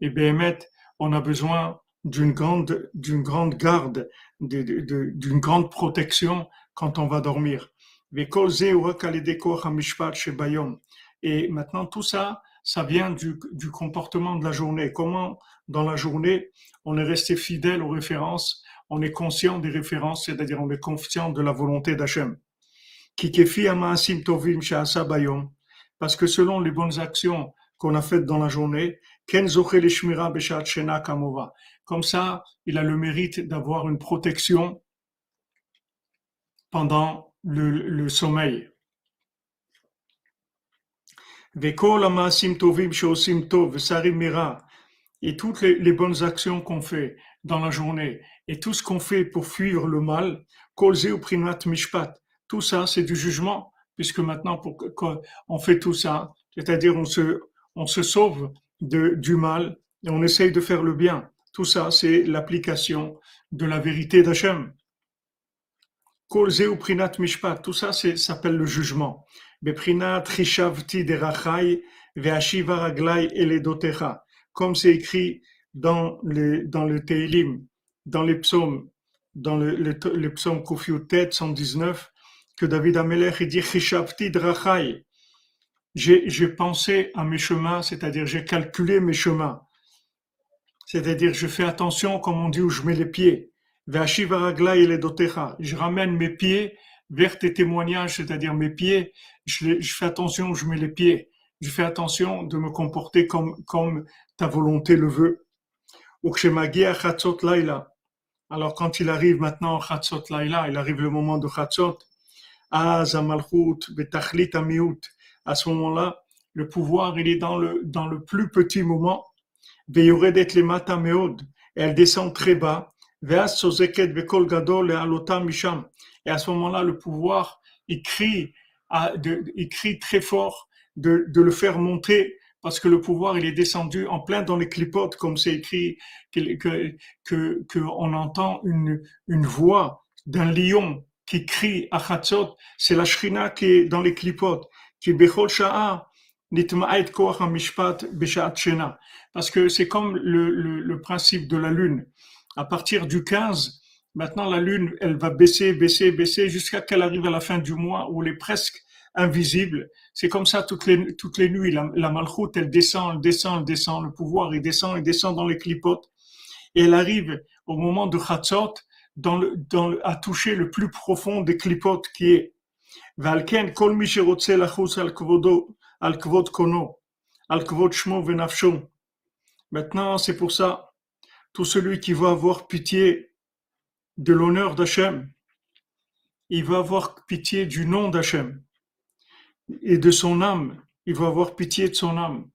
Et Behemet, on a besoin d'une grande, d'une grande garde, d'une grande protection quand on va dormir. Et maintenant, tout ça, ça vient du, comportement de la journée. Comment, dans la journée, on est resté fidèle aux références, on est conscient des références, c'est-à-dire on est conscient de la volonté d'Hachem. Parce que selon les bonnes actions qu'on a faites dans la journée, comme ça, il a le mérite d'avoir une protection pendant le, le sommeil. Et toutes les, bonnes actions qu'on fait dans la journée et tout ce qu'on fait pour fuir le mal, tout ça c'est du jugement, puisque maintenant on fait tout ça, c'est-à-dire on se, sauve du mal et on essaye de faire le bien. Tout ça, c'est l'application de la vérité d'Hachem. Prinat mishpat, tout ça s'appelle le jugement. Beprinat rishavti derachai ve'ashiva raglai. Comme c'est écrit dans, les, dans le Teilim, dans les psaumes, dans le, psaume Kofiutet 119 que David Amelech dit Chishapti drachai. J'ai pensé à mes chemins, c'est-à-dire j'ai calculé mes chemins. C'est-à-dire je fais attention, comme on dit, où je mets les pieds. Je ramène mes pieds vers tes témoignages, c'est-à-dire mes pieds. Je, fais attention où je mets les pieds. Je fais attention de me comporter comme, comme ta volonté le veut. Alors quand il arrive maintenant il arrive le moment de Chatzot, à ce moment-là, le pouvoir, il est dans le, dans le plus petit moment. Et elle descend très bas. Et à ce moment-là, le pouvoir, il crie, crie très fort de, le faire monter parce que le pouvoir, il est descendu en plein dans les clipotes, comme c'est écrit, que, que, que, on entend une, une voix d'un lion qui crie à Chatzot, c'est la Shrina qui est dans les clipotes, qui Bechol Sha'a, parce que c'est comme le, le, principe de la lune. À partir du 15, maintenant la lune, elle va baisser, baisser, baisser jusqu'à qu'elle arrive à la fin du mois où elle est presque invisible. C'est comme ça toutes les, toutes les nuits. La, la malchoute, elle descend, elle descend, elle descend. Le pouvoir, il descend, il descend dans les clipotes. Et elle arrive au moment de Chatzot, dans le, dans le, à toucher le plus profond des clipotes qui est Valken kol mi al kvodo al kono al kvod shmo. Maintenant, c'est pour ça, tout celui qui va avoir pitié de l'honneur d'Hachem, il va avoir pitié du nom d'Hachem et de son âme. Il va avoir pitié de son âme.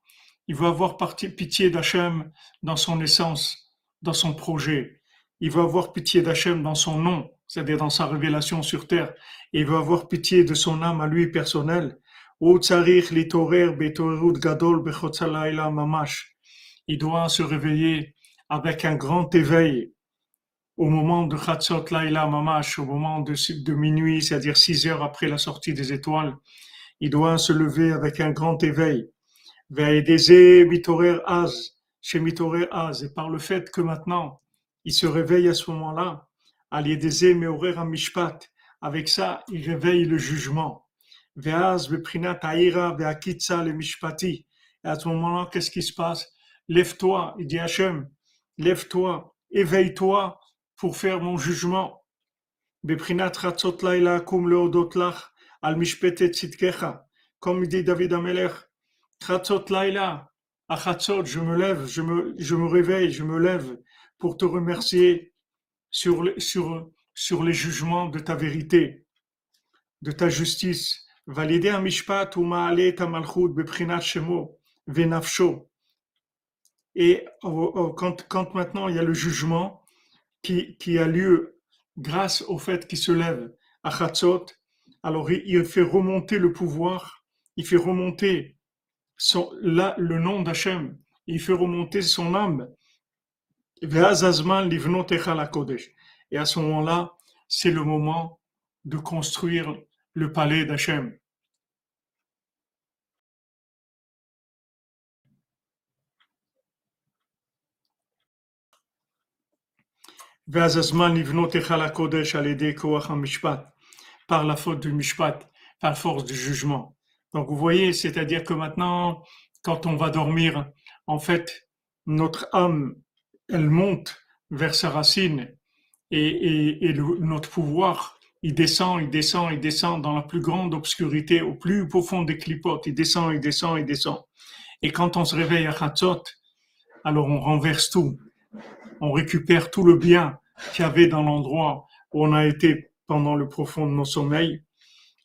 Il va avoir pitié d'Hachem dans son essence, dans son projet il va avoir pitié d'Hachem dans son nom, c'est-à-dire dans sa révélation sur terre. Il va avoir pitié de son âme à lui Il doit se réveiller avec un grand éveil au moment de Chatzot Laila Mamash, au moment de, minuit, c'est-à-dire six heures après la sortie des étoiles. Il doit se lever avec un grand éveil. Et par le fait que maintenant, il se réveille à ce moment-là. Avec ça, il réveille le jugement. Et à ce moment-là, qu'est-ce qui se passe? Lève-toi, il dit Hachem, lève-toi, éveille-toi pour faire mon jugement. Dit David Amelech, Tratzot Laila, à je me lève, je me, réveille, je me lève pour te remercier sur les jugements de ta vérité, de ta justice. Et quand, quand maintenant il y a le jugement qui, qui a lieu grâce au fait qu'il se lève à Chatzot, alors il fait remonter le pouvoir, il fait remonter son, là, le nom d'Hachem, il fait remonter son âme. Et à ce moment-là, c'est le moment de construire le palais d'Hachem. Par la faute du mishpat, par force du jugement. Donc vous voyez, c'est-à-dire que maintenant, quand on va dormir, en fait, notre âme elle monte vers sa racine et, et, notre pouvoir, il descend, il descend, il descend dans la plus grande obscurité, au plus profond des clipotes, il descend, il descend, il descend. Et quand on se réveille à Khatzot, alors on renverse tout. On récupère tout le bien qu'il y avait dans l'endroit où on a été pendant le profond de nos sommeils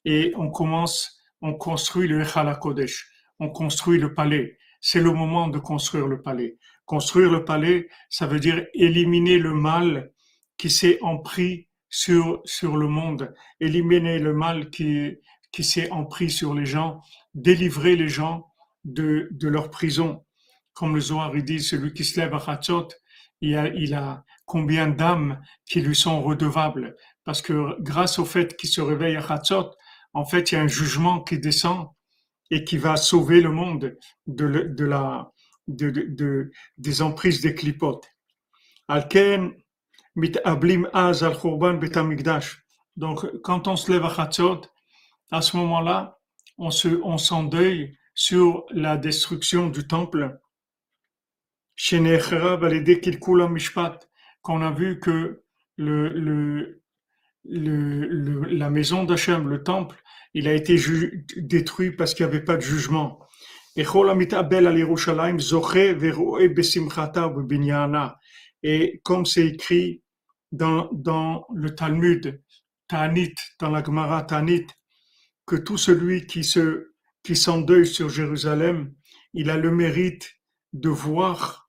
et on commence, on construit le Kodesh, on construit le palais. C'est le moment de construire le palais. Construire le palais, ça veut dire éliminer le mal qui s'est empris sur, sur le monde, éliminer le mal qui, qui s'est empris sur les gens, délivrer les gens de, de leur prison. Comme le Zohar dit, celui qui se lève à Hatzot, il a, il a combien d'âmes qui lui sont redevables. Parce que grâce au fait qu'il se réveille à Hatzot, en fait, il y a un jugement qui descend et qui va sauver le monde de, de la, de, de, des emprises des clipotes. Alken, mit ablim az al. Donc, quand on se lève à Chatzot, à ce moment-là, on se, on s'endeuille sur la destruction du temple. Qu'on a vu que le, le, le, la maison d'Hachem, le temple, il a été détruit parce qu'il n'y avait pas de jugement. Et comme c'est écrit dans, dans le Talmud, Tanit, dans la Gemara Tanit, que tout celui qui se qui s'endeuille sur Jérusalem, il a le mérite de voir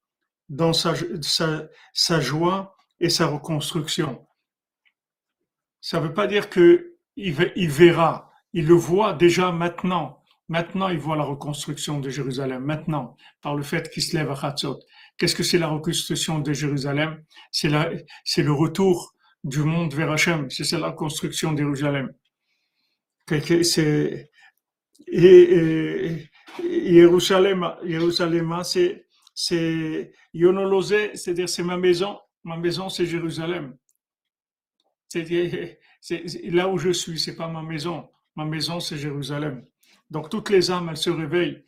dans sa, joie et sa reconstruction. Ça ne veut pas dire que il, il verra, il le voit déjà maintenant. Maintenant, il voit la reconstruction de Jérusalem. Maintenant, par le fait qu'il se lève à Hatzot. Qu'est-ce que c'est la reconstruction de Jérusalem? C'est le retour du monde vers Hachem. C'est la construction de Jérusalem. Et, Jérusalem, Jérusalem, c'est c'est Yonolozé, c'est-à-dire c'est ma maison. Ma maison, c'est Jérusalem. C'est là où je suis, c'est pas ma maison. Ma maison, c'est Jérusalem. Donc toutes les âmes, elles se réveillent.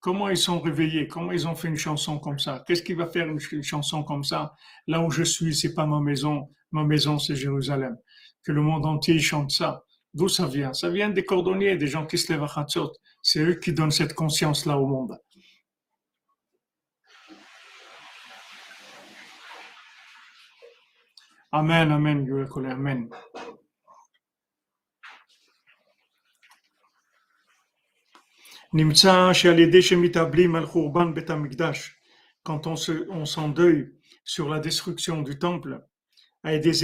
Comment ils sont réveillés? Comment ils ont fait une chanson comme ça? Qu'est-ce qui va faire une, chanson comme ça? Là où je suis, c'est pas ma maison. Ma maison, c'est Jérusalem. Que le monde entier chante ça. D'où ça vient? Ça vient des cordonniers, des gens qui se lèvent à Chatzot. C'est eux qui donnent cette conscience-là au monde. Amen, Amen, Amen. quand on se, on s'endeuille sur la destruction du temple, avec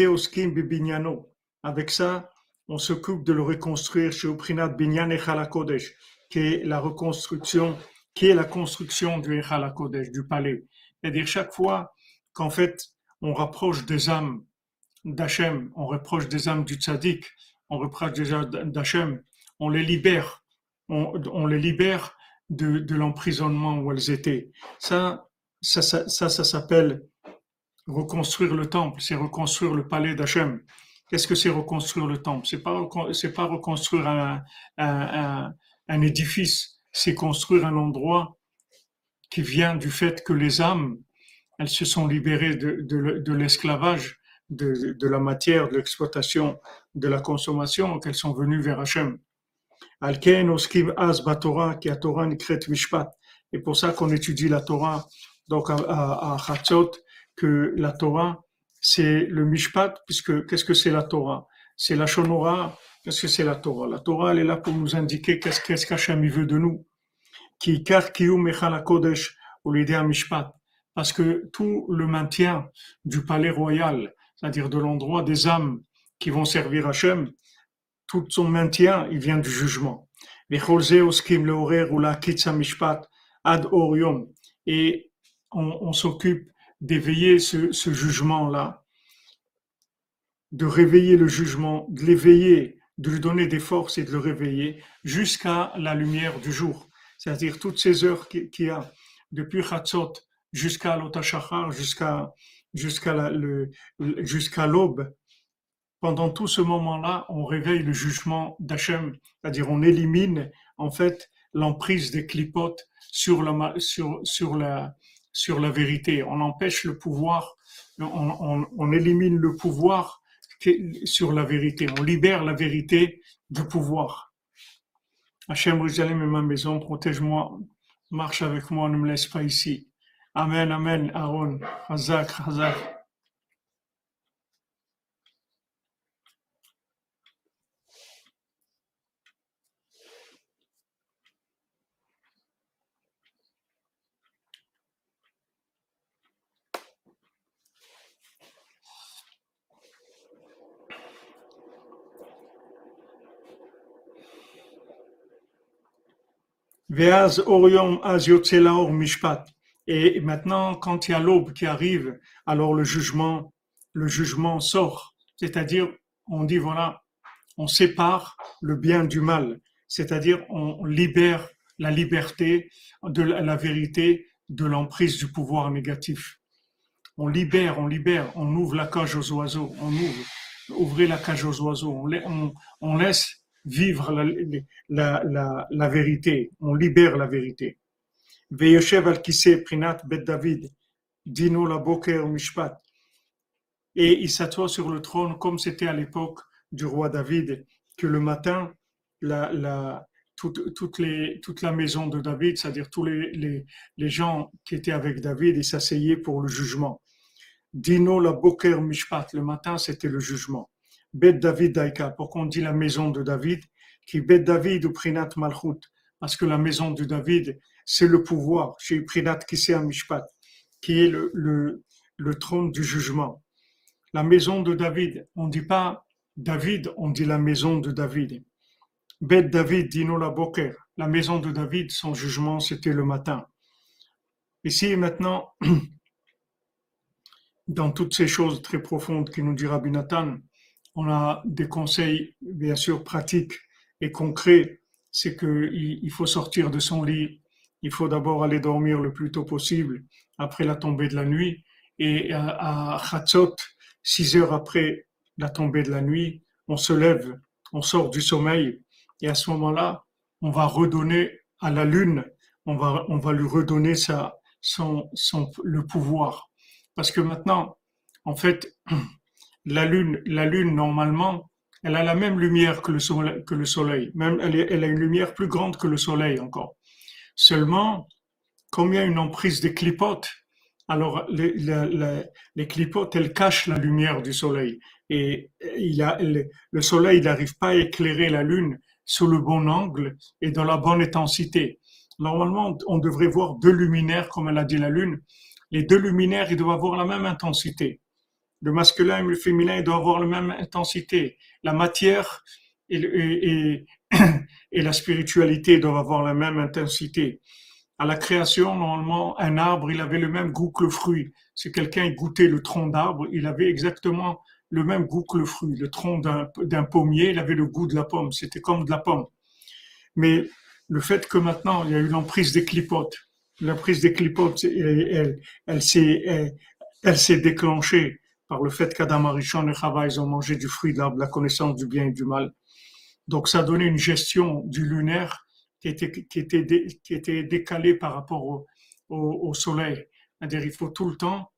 ça, on s'occupe de le reconstruire chez Uprinat Binyan Echal Kodesh, qui est la reconstruction, qui est la construction du Echal Kodesh, du palais. C'est-à-dire chaque fois qu'en fait on rapproche des âmes on reproche des âmes du tzaddik, on reproche des âmes d'Hachem, on les libère, on, les libère de, l'emprisonnement où elles étaient. Ça, ça, ça, ça, s'appelle reconstruire le temple, c'est reconstruire le palais d'Hachem. Qu'est-ce que c'est reconstruire le temple? C'est pas c'est pas reconstruire un, un, édifice, c'est construire un endroit qui vient du fait que les âmes, elles se sont libérées de, de l'esclavage de, la matière, de l'exploitation, de la consommation, qu'elles sont venues vers Hachem. Et pour ça qu'on étudie la Torah, donc à, à, que la Torah, c'est le Mishpat, puisque qu'est-ce que c'est la Torah? C'est la Shonora, qu'est-ce que c'est la Torah? La Torah, elle est là pour nous indiquer qu'est-ce qu'est-ce qu'Hachem veut de nous. Qui Kodesh ou l'idée Mishpat. Parce que tout le maintien du palais royal, c'est-à-dire de l'endroit des âmes qui vont servir Hachem, tout son maintien, il vient du jugement. Et on, s'occupe d'éveiller ce, jugement-là, de réveiller le jugement, de l'éveiller, de lui donner des forces et de le réveiller jusqu'à la lumière du jour. C'est-à-dire toutes ces heures qu'il y a depuis Chatzot jusqu'à l'Otashachar, jusqu'à jusqu'à l'aube, pendant tout ce moment-là, on réveille le jugement d'Hachem, c'est-à-dire on élimine en fait l'emprise des clipotes sur la, sur, sur, la, sur la vérité. On empêche le pouvoir, on, on, on élimine le pouvoir sur la vérité. On libère la vérité du pouvoir. Hachem, Jérusalem est ma maison, protège-moi, marche avec moi, ne me laisse pas ici. Amen, Amen, Aaron, Hazak, Hazak. Et maintenant, quand il y a l'aube qui arrive, alors le jugement, le jugement sort. C'est-à-dire, on dit voilà, on sépare le bien du mal. C'est-à-dire, on libère la liberté de la vérité de l'emprise du pouvoir négatif. on libère, on libère, on ouvre la cage aux oiseaux, on ouvre, ouvrez la cage aux oiseaux, on, laisse vivre la, vérité, on libère la vérité. La boker mishpat. Et il s'assoit sur le trône comme c'était à l'époque du roi David, que le matin, la, la, toute, les, toute la maison de David, c'est-à-dire tous les, les, les, gens qui étaient avec David, ils s'asseyaient pour le jugement. Dino la boker mishpat, le matin c'était le jugement. Bet David daika, pourquoi on dit la maison de David, qui Bet David ou Prinat Malchut, parce que la maison de David, c'est le pouvoir, chez Prinat Kisea Mishpat, qui est le, trône du jugement. La maison de David, on ne dit pas David, on dit la maison de David. Bet David, Dino la Boker, la maison de David, son jugement, c'était le matin. Ici, maintenant, [CLEARS THROAT] dans toutes ces choses très profondes qui nous dit Rabbi Nathan, on a des conseils, bien sûr, pratiques et concrets. C'est qu'il faut sortir de son lit, il faut d'abord aller dormir le plus tôt possible après la tombée de la nuit. Et à, Chatzot, six heures après la tombée de la nuit, on se lève, on sort du sommeil et à ce moment-là, on va redonner à la lune, on va, on va lui redonner sa, son, son, le pouvoir. Parce que maintenant, en fait, [CLEARS THROAT] la lune, la lune, normalement, elle a la même lumière que le soleil, que le soleil. Même, elle, elle a une lumière plus grande que le soleil encore. Seulement, comme il y a une emprise des clipotes, alors les, clipotes, elles cachent la lumière du soleil. Et le soleil n'arrive pas à éclairer la lune sous le bon angle et dans la bonne intensité. Normalement, on devrait voir deux luminaires, comme elle a dit la Lune. Les deux luminaires, ils doivent avoir la même intensité. Le masculin et le féminin, ils doivent avoir la même intensité. La matière et, et, [COUGHS] et la spiritualité doivent avoir la même intensité. À la création, normalement, un arbre, il avait le même goût que le fruit. Si quelqu'un goûtait le tronc d'arbre, il avait exactement le même goût que le fruit. Le tronc d'un pommier, il avait le goût de la pomme. C'était comme de la pomme. Mais le fait que maintenant, il y a eu l'emprise des clipotes, l'emprise des clipotes, elle, s'est déclenchée par le fait qu'Adam Arishon et Chava, ils ont mangé du fruit de la connaissance du bien et du mal. Donc, ça donné une gestion du lunaire qui était, qui était, qui était décalée par rapport au, au, soleil. C'est-à-dire, il faut tout le temps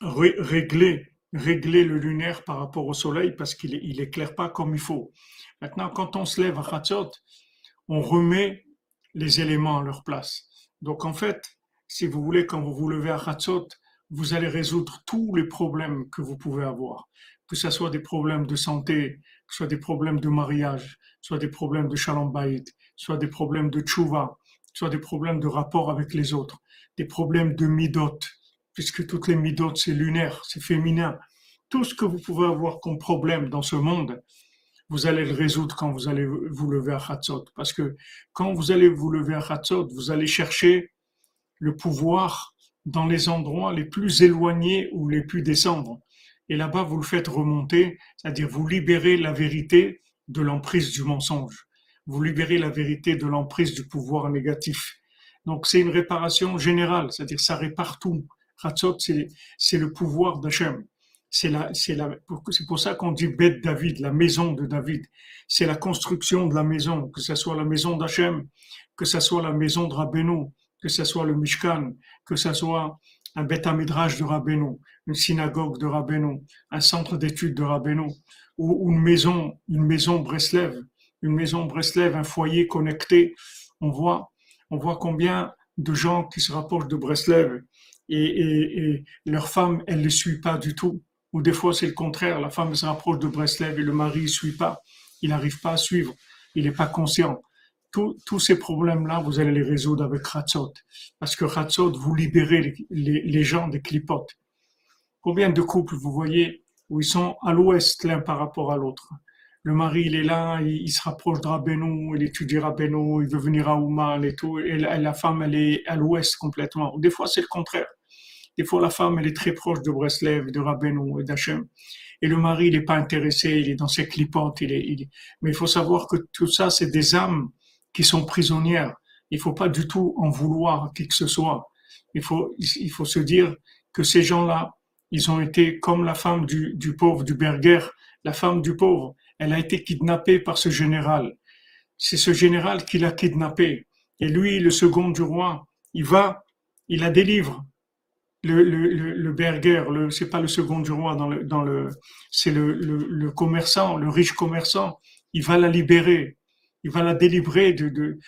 régler régler le lunaire par rapport au soleil parce qu'il il éclaire pas comme il faut. Maintenant, quand on se lève à Khatzot, on remet les éléments à leur place. Donc, en fait, si vous voulez, quand vous vous levez à Khatzot, vous allez résoudre tous les problèmes que vous pouvez avoir. Que ce soit des problèmes de santé, soit des problèmes de mariage, soit des problèmes de shalom bayit, soit des problèmes de tchouva, soit des problèmes de rapport avec les autres, des problèmes de midot, puisque toutes les midotes, c'est lunaire, c'est féminin. Tout ce que vous pouvez avoir comme problème dans ce monde, vous allez le résoudre quand vous allez vous lever à Khatzot. Parce que quand vous allez vous lever à Khatzot, vous allez chercher le pouvoir dans les endroits les plus éloignés ou les plus descendants. Et là-bas, vous le faites remonter, c'est-à-dire vous libérez la vérité de l'emprise du mensonge. Vous libérez la vérité de l'emprise du pouvoir négatif. Donc c'est une réparation générale, c'est-à-dire ça répare tout. Chatzot, c'est le pouvoir d'Hachem. C'est pour ça qu'on dit Beth David, la maison de David. C'est la construction de la maison, que ce soit la maison d'Hachem, que ce soit la maison de Rabbeinu, que ce soit le Mishkan, que ce soit un Midrash de Rabbeinu, une synagogue de Rabbeinu, un centre d'études de Rabbeinu, ou une maison, une maison Breslev, une maison Breslev, un foyer connecté. On voit, on voit combien de gens qui se rapprochent de Breslev et, leur femme, elle ne les suit pas du tout. Ou des fois, c'est le contraire. La femme se rapproche de Breslev et le mari ne suit pas. Il n'arrive pas à suivre. Il n'est pas conscient. Tous ces problèmes-là, vous allez les résoudre avec Ratzot. Parce que Ratzot, vous libérez les, gens des clipotes. Combien de couples, vous voyez, où ils sont à l'ouest l'un par rapport à l'autre? Le mari, il est là, il, se rapproche de Rabbeinu, il étudie Rabbeinu, il veut venir à Oumal et tout, et la, femme, elle est à l'ouest complètement. Des fois, c'est le contraire. Des fois, la femme, elle est très proche de Breslev, de Rabbeinu et d'Hachem. Et le mari, il n'est pas intéressé, il est dans ses clipotes. Il est, Mais il faut savoir que tout ça, c'est des âmes qui sont prisonnières. Il faut pas du tout en vouloir qui que ce soit. Il faut, il faut se dire que ces gens-là, ils ont été comme la femme du, du pauvre, du berger, la femme du pauvre, elle a été kidnappée par ce général. C'est ce général qui l'a kidnappée. Et lui, le second du roi, il va, il la délivre. Le, le, le, le berger, le, c'est pas le second du roi dans le, dans le, c'est le, le, le commerçant, le riche commerçant. Il va la libérer. Il va la délivrer du,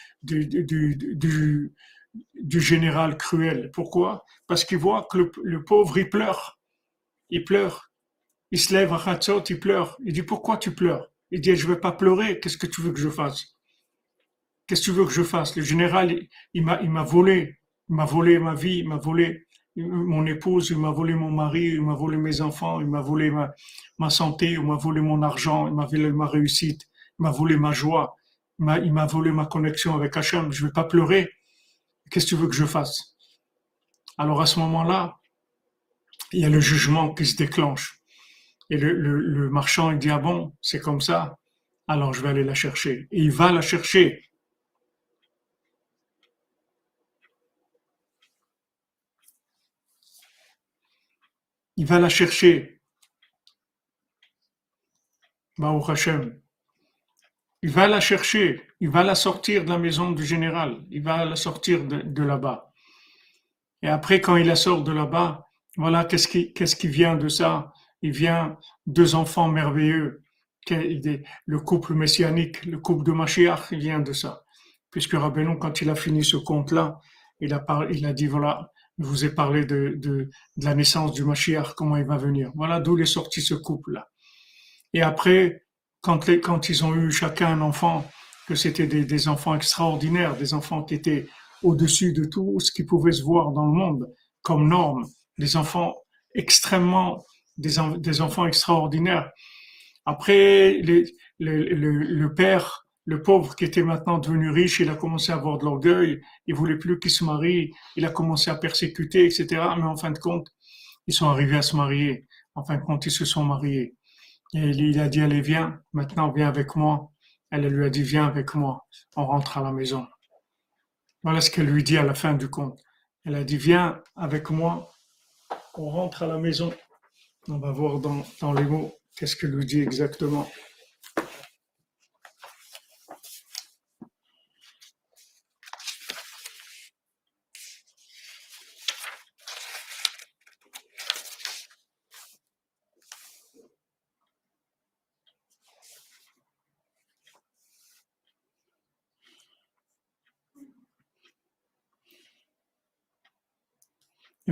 général cruel. Pourquoi? Parce qu'il voit que le, pauvre, il pleure. Il pleure. Il se lève à Khatsot, il pleure. Il dit, pourquoi tu pleures? Il dit, je ne veux pas pleurer, qu'est-ce que tu veux que je fasse? Qu'est-ce que tu veux que je fasse? Le général, il m'a, volé. Il m'a volé ma vie, il m'a volé mon épouse, il m'a volé mon mari, il m'a volé mes enfants, il m'a volé ma, santé, il m'a volé mon argent, il m'a volé ma réussite, il m'a volé ma joie, il m'a volé ma connexion avec Hachem. Je ne vais pas pleurer. Qu'est-ce que tu veux que je fasse? Alors à ce moment-là, il y a le jugement qui se déclenche. Et le, marchand, il dit, ah bon, c'est comme ça, alors je vais aller la chercher. Et il va la chercher. Il va la chercher. Baruch Hashem. Il va la chercher, il va la sortir de la maison du général, il va la sortir de, là-bas. Et après, quand il la sort de là-bas, voilà, qu'est-ce qui, qui vient de ça? Il vient deux enfants merveilleux, le couple messianique, le couple de Mashiach, il vient de ça. Puisque Rabbeinu, quand il a fini ce conte-là, il a, il a dit, voilà, je vous ai parlé de, de, de la naissance du Mashiach, comment il va venir. Voilà d'où est sorti ce couple-là. Et après, quand, ils ont eu chacun un enfant, que c'était des, enfants extraordinaires, des enfants qui étaient au-dessus de tout ce qui pouvait se voir dans le monde comme norme, des enfants extrêmement, des, enfants extraordinaires. Après, le, père, le pauvre qui était maintenant devenu riche, il a commencé à avoir de l'orgueil, il voulait plus qu'il se marie, il a commencé à persécuter, etc. Mais en fin de compte, ils sont arrivés à se marier. En fin de compte, ils se sont mariés. Et il a dit, allez, viens, maintenant viens avec moi. Elle lui a dit, viens avec moi, on rentre à la maison. Voilà ce qu'elle lui dit à la fin du conte. Elle a dit, viens avec moi, on rentre à la maison. On va voir dans, dans les mots qu'est-ce qu'elle lui dit exactement.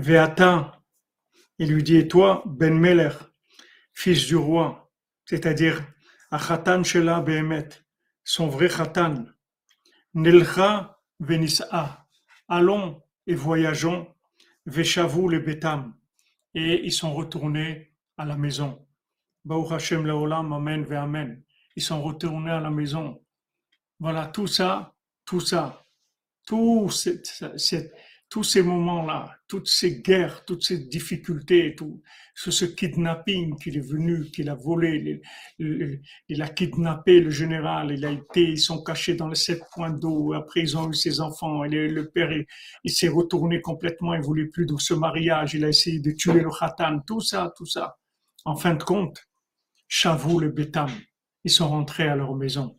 Veata, il lui dit, et toi, Ben Meler, fils du roi, c'est-à-dire Achatan Shela Behemet, son vrai Khatan, Nelcha Venis'a, allons et voyageons, Veshavu le Betam, et ils sont retournés à la maison. Baruch Hashem Leolam, Amen, Amen. Ils sont retournés à la maison. Voilà, tout ça, tout ça, tout cette, cette, tous ces moments-là, toutes ces guerres, toutes ces difficultés, tout ce, kidnapping qu'il est venu, qu'il a volé, il a kidnappé le général, il ils sont cachés dans les sept points d'eau, après ils ont eu ses enfants, le, père, il, s'est retourné complètement, il voulait plus de ce mariage, il a essayé de tuer le khatan, tout ça, tout ça. En fin de compte, Chavou le Bétam, ils sont rentrés à leur maison.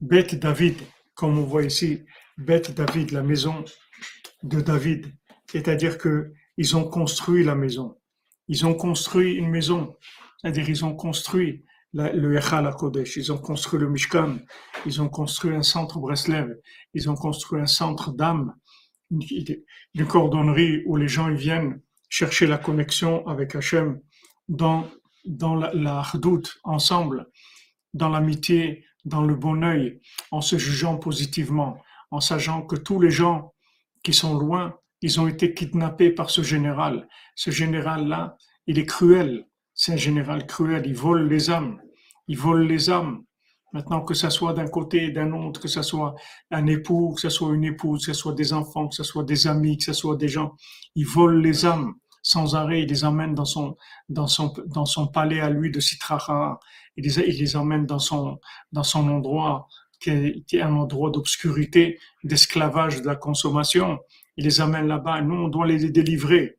Bête David, comme on voit ici, Bête David, la maison de David, c'est-à-dire que ils ont construit la maison. Ils ont construit une maison, c'est-à-dire ils ont construit le Echal Kodesh, ils ont construit le Mishkan, ils ont construit un centre Breslev, ils ont construit un centre d'âme, une, cordonnerie où les gens ils viennent chercher la connexion avec Hachem dans, dans la, la ensemble, dans l'amitié, dans le bon œil, en se jugeant positivement, en sachant que tous les gens qui sont loin, ils ont été kidnappés par ce général. Ce général-là, il est cruel. C'est un général cruel. Il vole les âmes. Il vole les âmes. Maintenant, que ce soit d'un côté, d'un autre, que ce soit un époux, que ce soit une épouse, que ce soit des enfants, que ce soit des amis, que ce soit des gens, il vole les âmes sans arrêt. Il les emmène dans son, dans son, dans son palais à lui de Citraha. Il les, il les emmène dans son, dans son endroit qui est, un endroit d'obscurité, d'esclavage, de la consommation. Il les amène là-bas. Nous, on doit les délivrer.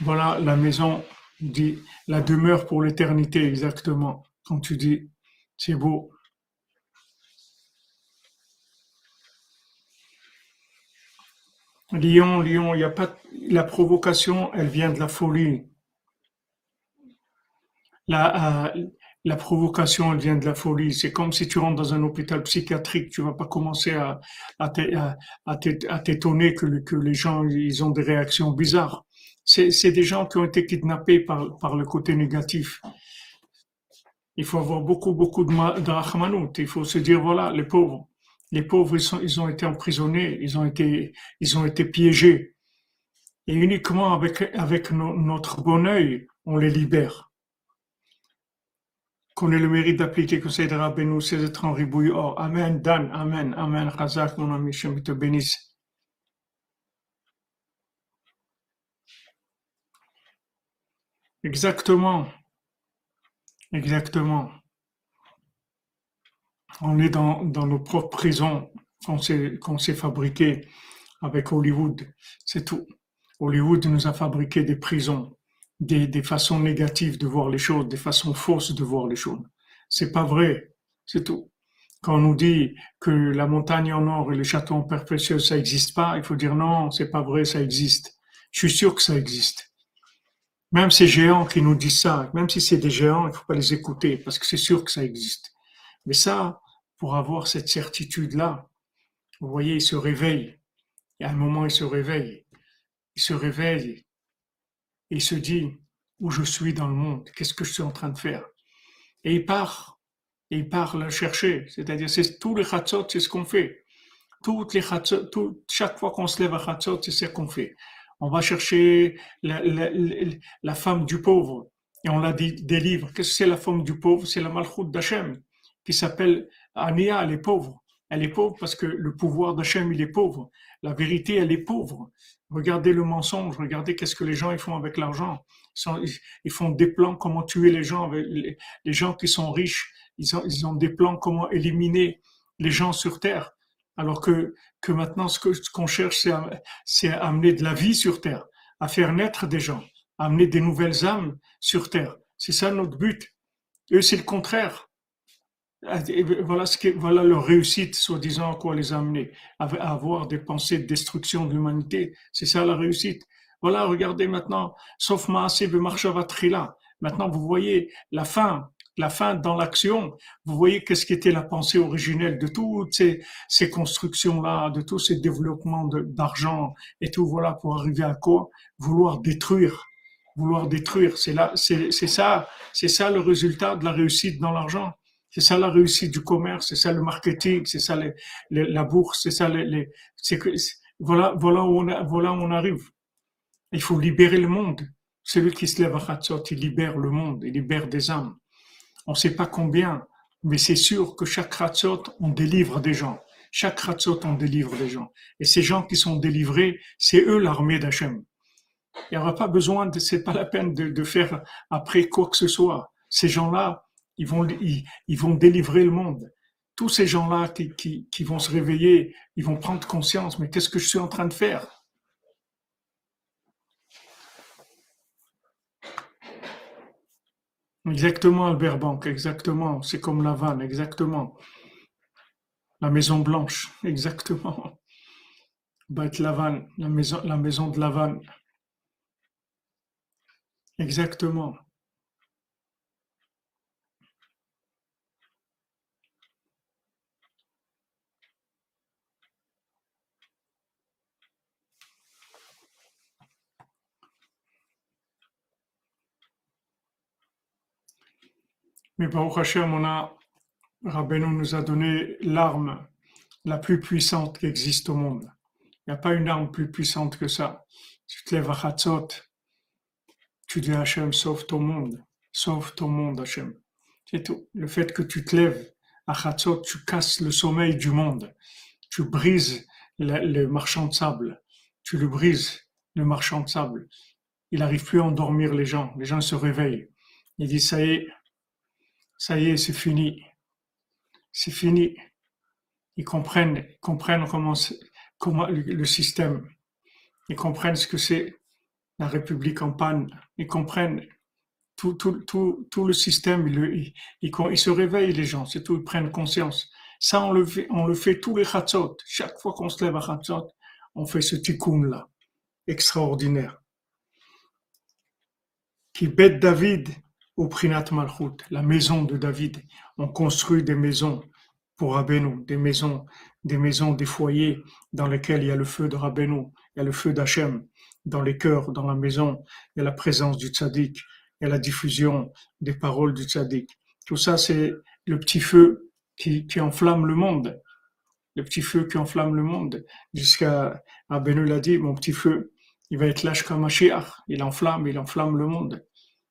Voilà la maison, dit la demeure pour l'éternité, exactement. Quand tu dis, c'est beau. Lion, Lion, il y a pas la provocation, elle vient de la folie. La, euh, la provocation, elle vient de la folie. C'est comme si tu rentres dans un hôpital psychiatrique, tu vas pas commencer à, t'étonner que, les gens ils ont des réactions bizarres. C'est des gens qui ont été kidnappés par, le côté négatif. Il faut avoir beaucoup, beaucoup de, de Il faut se dire, voilà, les pauvres, les pauvres, ils, ont été emprisonnés, ils ont été, piégés. Et uniquement avec notre bon œil, on les libère. Qu'on ait le mérite d'appliquer que c'est de Rabbeinu, c'est d'être en ribouille Oh, Amen, Dan, Amen, Amen, Razak, mon ami, je te bénisse. Exactement. Exactement. On est dans, dans nos propres prisons qu'on s'est, qu'on s'est fabriquées avec Hollywood. C'est tout. Hollywood nous a fabriqué des prisons, des, des façons négatives de voir les choses, des façons fausses de voir les choses. C'est pas vrai. C'est tout. Quand on nous dit que la montagne en or et le château en perpétuel précieux, ça n'existe pas, il faut dire non, c'est pas vrai, ça existe. Je suis sûr que ça existe. Même ces géants qui nous disent ça, même si c'est des géants, il faut pas les écouter parce que c'est sûr que ça existe. Mais ça, pour avoir cette certitude-là, vous voyez, il se réveille. Et à un moment, il se réveille. Il se réveille il se dit où je suis dans le monde, qu'est-ce que je suis en train de faire? Et il part, et il part le chercher. C'est-à-dire, c'est tous les chatzot, c'est ce qu'on fait. Toutes les tout, chaque fois qu'on se lève à chatzot, c'est ce qu'on fait. On va chercher la, femme du pauvre et on la délivre. Qu'est-ce que c'est la femme du pauvre? C'est la malchoute d'Hachem qui s'appelle Ania, elle est pauvre. Elle est pauvre parce que le pouvoir d'Hachem, il est pauvre. La vérité, elle est pauvre. Regardez le mensonge, regardez qu'est-ce que les gens ils font avec l'argent. Ils, font des plans comment tuer les gens, les, gens qui sont riches. Ils ont, des plans comment éliminer les gens sur terre. Alors que, que maintenant, ce qu'on cherche, c'est à, amener de la vie sur Terre, à faire naître des gens, à amener des nouvelles âmes sur Terre. C'est ça notre but. Eux, c'est le contraire. Voilà, ce voilà leur réussite, soi-disant, à quoi les amener, à, avoir des pensées de destruction de l'humanité. C'est ça la réussite. Voilà, regardez maintenant, sauf Maasé là. Maintenant, vous voyez la fin, la fin dans l'action, vous voyez qu'est-ce qui était la pensée originelle de toutes ces, ces constructions-là, de tous ces développements d'argent et tout, voilà, pour arriver à quoi? Vouloir détruire, vouloir détruire. C'est là, c'est ça, c'est ça le résultat de la réussite dans l'argent. C'est ça la réussite du commerce, c'est ça le marketing, c'est ça la bourse, c'est ça les, voilà, où on, arrive. Il faut libérer le monde. Celui qui se lève à Khatsot, il libère le monde, il libère des âmes. On ne sait pas combien, mais c'est sûr que chaque ratzot, on délivre des gens. Chaque ratzot, on délivre des gens. Et ces gens qui sont délivrés, c'est eux l'armée d'Hachem. Il n'y aura pas besoin, de, c'est pas la peine de, faire après quoi que ce soit. Ces gens-là, ils vont, délivrer le monde. Tous ces gens-là qui, qui vont se réveiller, ils vont prendre conscience, mais qu'est-ce que je suis en train de faire? Exactement, Albert Banque, exactement. C'est comme la vanne, exactement. La Maison Blanche, [LAUGHS] exactement. Bête Lavanne, la maison, la maison de Lavanne. Exactement. Mais Baruch Hashem, on a, Rabbeinu nous a donné l'arme la plus puissante qui existe au monde. Il n'y a pas une arme plus puissante que ça. Tu te lèves à Chatzot, tu dis Hachem, sauve ton monde, sauve ton monde, Hachem. C'est tout. Le fait que tu te lèves à Chatzot, tu casses le sommeil du monde. Tu brises le, marchand de sable. Tu le brises, le marchand de sable. Il n'arrive plus à endormir les gens. Les gens se réveillent. Il dit, ça y est, ça y est, c'est fini. C'est fini. Ils comprennent, comprennent comment, le système. Ils comprennent ce que c'est. la République en panne, ils comprennent tout, le système, il, il, il, se réveille les gens, c'est tout, ils prennent conscience. Ça, on le fait, tous les chatzot. Chaque fois qu'on se lève à chatzot, on fait ce tikkun là, extraordinaire. Qui bête David au Prinat Malchut, la maison de David. On construit des maisons pour Rabbeinu, des maisons, des maisons, des foyers dans lesquels il y a le feu de Rabbeinu, il y a le feu d'Hachem, dans les cœurs, dans la maison, il y a la présence du tzaddik, il y a la diffusion des paroles du tzaddik. Tout ça, c'est le petit feu qui, qui, enflamme le monde. Le petit feu qui enflamme le monde. Jusqu'à Rabbeinu l'a dit, mon petit feu, il va être lâche comme un Il enflamme, il enflamme le monde.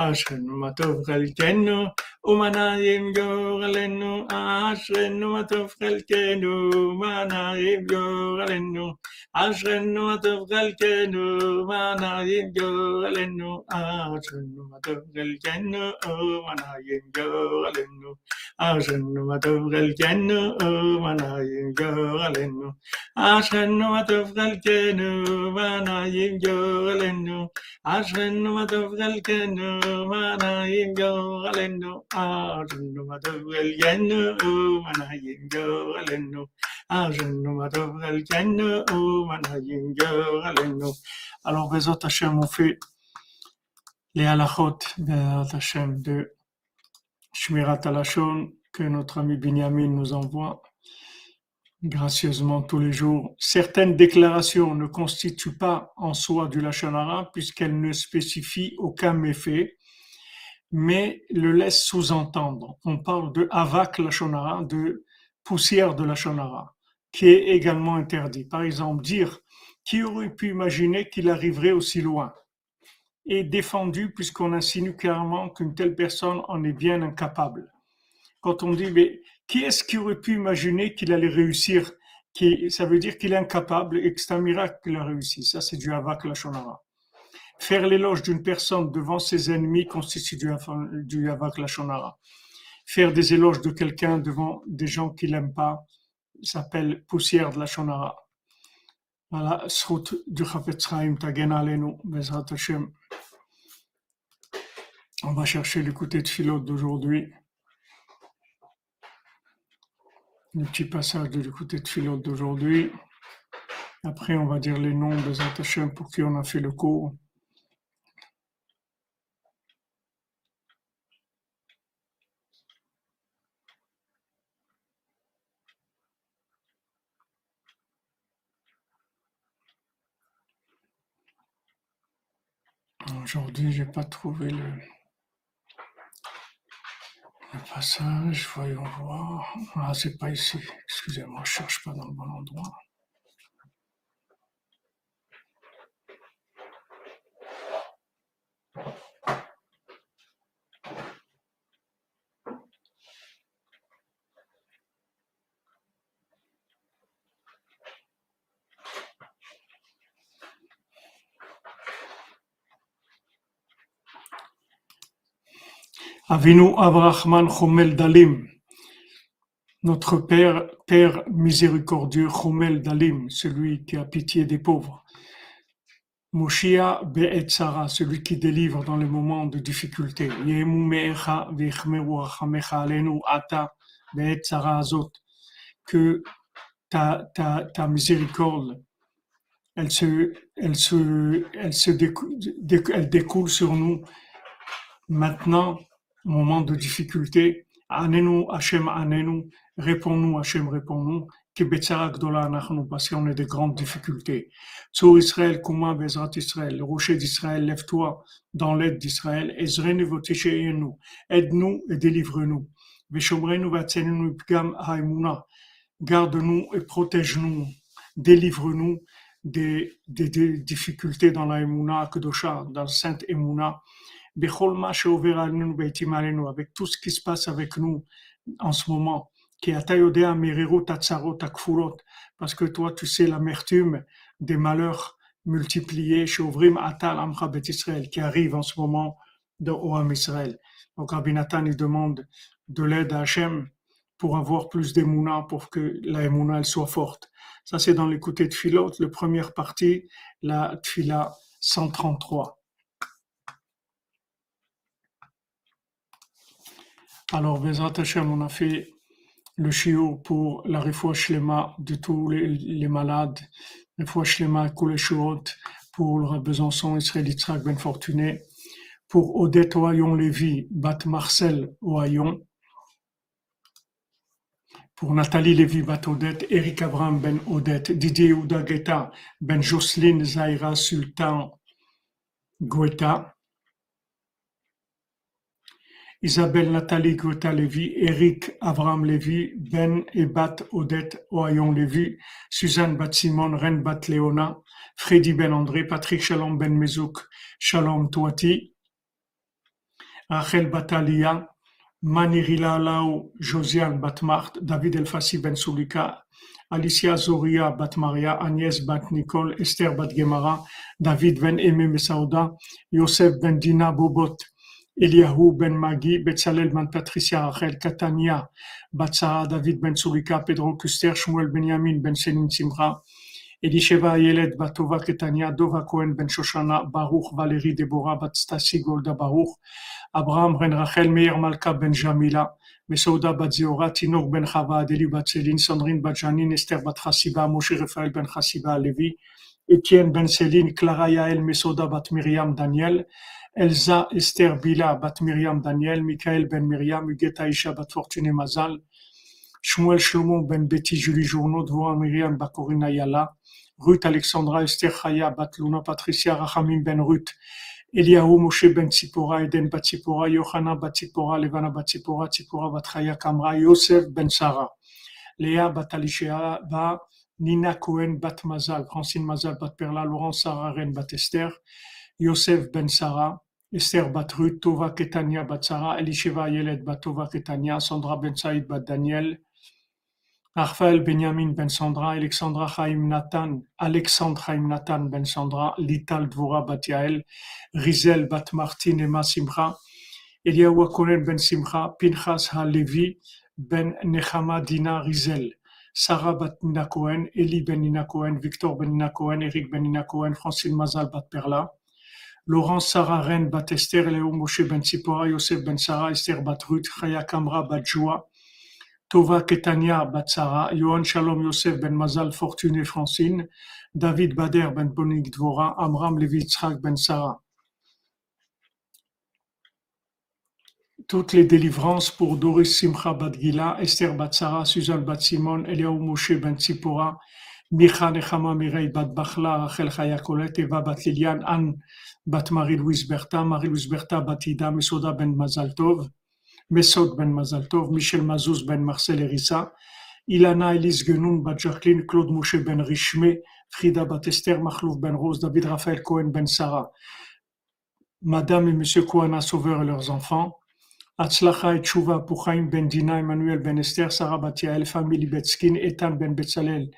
Ah, Ausgenomen. ma tu overige il Venlo ומנעים גורלנו. אשרנו מה טוב חלקנו, ומנעים גורלנו. אשרנו מה טוב חלקנו, ומנעים גורלנו. אשרנו מה טוב חלקנו, ומנעים גורלנו. אשרנו מה טוב חלקנו, ומנעים גורלנו. אשרנו מה טוב חלקנו, ומנעים גורלנו. אשרנו מה טוב חלקנו, ומנעים גורלנו. Alors, Bezot Hashem, on fait les halachot, Hashem de Shmirat Alashon, que notre ami Binyamin nous envoie gracieusement tous les jours. Certaines déclarations ne constituent pas en soi du Lachanara puisqu'elles ne spécifient aucun méfait mais le laissent sous-entendre. On parle de avak Lachonara, de poussière de Lachonara, qui est également interdit. Par exemple, dire qui aurait pu imaginer qu'il arriverait aussi loin est défendu puisqu'on insinue clairement qu'une telle personne en est bien incapable. Quand on dit, mais qui est-ce qui aurait pu imaginer qu'il allait réussir Ça veut dire qu'il est incapable et que c'est un miracle qu'il a réussi. Ça, c'est du Havak Lachonara. Faire l'éloge d'une personne devant ses ennemis constitue du, du Havak Lachonara. Faire des éloges de quelqu'un devant des gens qu'il n'aime pas s'appelle poussière de Lachonara. Voilà, route du Chafetz Tagen Alenu, Bezrat Hashem. On va chercher l'écouté de Philot d'aujourd'hui. Le petit passage de l'écouté de Philot d'aujourd'hui. Après, on va dire les noms des attachés pour qui on a fait le cours. Aujourd'hui, j'ai pas trouvé le, passage, voyons voir. Ah, c'est pas ici. Excusez-moi, je cherche pas dans le bon endroit. Avinu Avrahman Chomel Dalim, notre Père, Père miséricordieux Chomel Dalim, celui qui a pitié des pauvres. Moshia Be'etzara, celui qui délivre dans les moments de difficulté. Ata Azot, que ta, ta, ta miséricorde, elle se, elle se, elle se elle découle sur nous maintenant moment de difficulté, Anenu Hashem Anenu, réponds-nous Hashem, réponds-nous, parce qu'on est des grandes difficultés. Sur Israël, comment Bezrat Israël, rocher d'Israël, lève-toi dans l'aide d'Israël, aide-nous et délivre-nous. Garde-nous et protège-nous, délivre-nous des, des, des, difficultés dans la Emouna, Kedosha, dans Sainte Emouna, avec tout ce qui se passe avec nous en ce moment, parce que toi tu sais l'amertume des malheurs multipliés, qui arrivent en ce moment dans Oam Israël. Donc Rabbi Nathan il demande de l'aide à Hachem pour avoir plus d'émouna, pour que la émouna elle soit forte. Ça c'est dans l'écouté de Philot, la première partie, la Tfila 133. Alors, Bezrat Hashem, on a fait le chiot pour la refoua shlema de tous les, les malades, refoua shlema les pour Besançon, Israël Yitzhak Ben Fortuné, pour Odette Ohayon Lévy, Bat Marcel Ohayon, pour Nathalie Lévy Bat Odette, Eric Abraham Ben Odette, Didier Ouda Guetta, Ben Jocelyne Zaira Sultan Guetta, Isabelle Nathalie Guetta Lévy, Eric Abraham Lévy, Ben et Bat Odette Ohayon Lévy, Suzanne Bat Simon, Ren Bat Léona, Freddy Ben André, Patrick Shalom Ben Mezouk, Shalom Touati, Rachel Batalia, Manirila Lao, Josiane Batmart, David Elfassi Ben Sulika, Alicia Zoria Bat Maria, Agnès Bat Nicole, Esther Bat Gemara, David Ben Aimé Messaouda, Yosef Ben Eliahu Ben Magi, Betzalel Ben Patricia Rachel, Catania, Batsara, David Ben Sulika, Pedro Kuster, Shmuel Benjamin Ben Senin Simra, Elisheva Ayelet Batova Ketania, Dova Cohen Ben Shoshana, Baruch Valérie Deborah Bat Stasi Golda Baruch, Abraham Ben Rachel Meir Malka Ben Jamila, Mesouda Bat Zeora, Tinor Ben Chava, Adeli Bat Selin, Sandrine Bat Janin, Esther Bat Chassiba, Moshe Raphaël Ben Chassiba Levi, Etienne Ben Céline, Clara Yael, Mesouda Bat Miriam Daniel, Elsa Esther Bila Bat Miriam Daniel, Michael Ben Miriam, Huguette Isha Bat Fortune Mazal, Shmuel Shlomo Ben Betty Julie Journaud, Dvoa Miriam Bakorina Yala, Ruth Alexandra Esther Chaya Bat Luna Patricia Rachamim Ben Ruth, Eliahu Moshe Ben Tzipora Eden Bat Tzipora Yohana Bat Tzipora Levana Bat Tzipora Tzipora Bat Chaya Kamra Yosef Ben Sarah Léa Bat Alishea Ba Nina Cohen Bat Mazal Francine Mazal Bat Perla Laurent Sarah Ren Bat Esther Yosef Ben Sarah Esther Bat Ruth Tova Ketania Bat Sarah Elisheva Yelet Bat Tova Ketania Sandra Ben Saïd Bat Daniel Raphaël Benjamin Ben Sandra, Alexandra Chaim Nathan, Alexandre Chaim Nathan Ben Sandra, Lital Dvora Bat Yael, Rizel Bat Martin Emma Simcha, Eliyahu Akonen Ben Simcha, Pinchas HaLevi Ben Nechama Dina Rizel, Sarah Bat Nina Cohen, Eli Ben Nina Cohen, Victor Ben Nina Cohen, Eric Ben Nina Cohen, Francine Mazal Bat Laurence Sarah Ren Bat Esther, Léo Moshe Ben Tzipora, Yosef Ben Sarah, Esther Bat Ruth, Chaya Kamra Tova Ketania Batsara, Yohan Shalom Yosef Ben Mazal Fortuné Francine, David Bader Ben Bonik Dvora, Amram Levi Ben Sarah. Toutes les délivrances pour Doris Simcha Badgila, Esther Batsara, Suzanne Batsimon, Eliaou Moshe Ben Tzipora, Micha Nechama Mirei Bat Bachla, Rachel Chayakolet, Eva Bat Lilian, Anne Bat Marie-Louise Bertha, Marie-Louise Bertha Batida, Mesoda Ben Mazal Tov, Mesod ben Mazaltov, Michel Mazouz ben Marcel Erissa, Ilana Elise Genoun bat Jacqueline, Claude Moshe ben Richmé, Frida Batester, Mahlouf ben Rose, David Raphaël Cohen ben Sarah, Madame et Monsieur Kouana Sauveur et leurs enfants, Atzlacha et Chouva pour Chaim ben Dina, Emmanuel ben Esther, Sarah Batiael, famille Betskin, Etan ben Betzalel,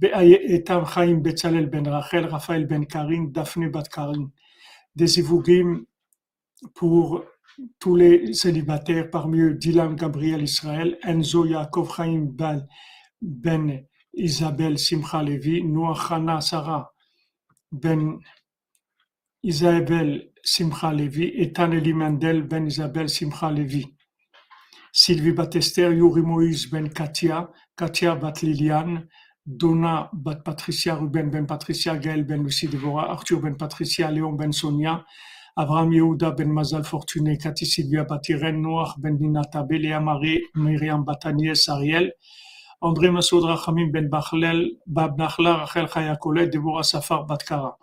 Etan Chaim Betzalel ben Rachel, Raphaël ben Karin, Daphne bat Karin. Des Ivougim pour tous les célibataires, parmi eux Dylan Gabriel Israël, Enzo Yaakov Ben, ben Isabelle Simcha Levi, Noah Hana Sarah Ben Isabelle Simcha Levi, Ethan Eli Mendel Ben Isabelle Simcha Levi. Sylvie Batester, Yuri Moïse Ben Katia, Katia Bat Liliane, Donna Bat Patricia, Ruben Ben Patricia, Gaël Ben Lucie Devora, Arthur Ben Patricia, Léon Ben Sonia, Abraham Yehuda ben Mazal Fortuné, Cathy Sylvia Batiren, Noach ben Ninata, Béléa Marie, Myriam Batanies, Ariel, André Masoud Rachamim ben Bachlel, Bab Nachla, Rachel Chayakolet, Deborah Safar Batkara,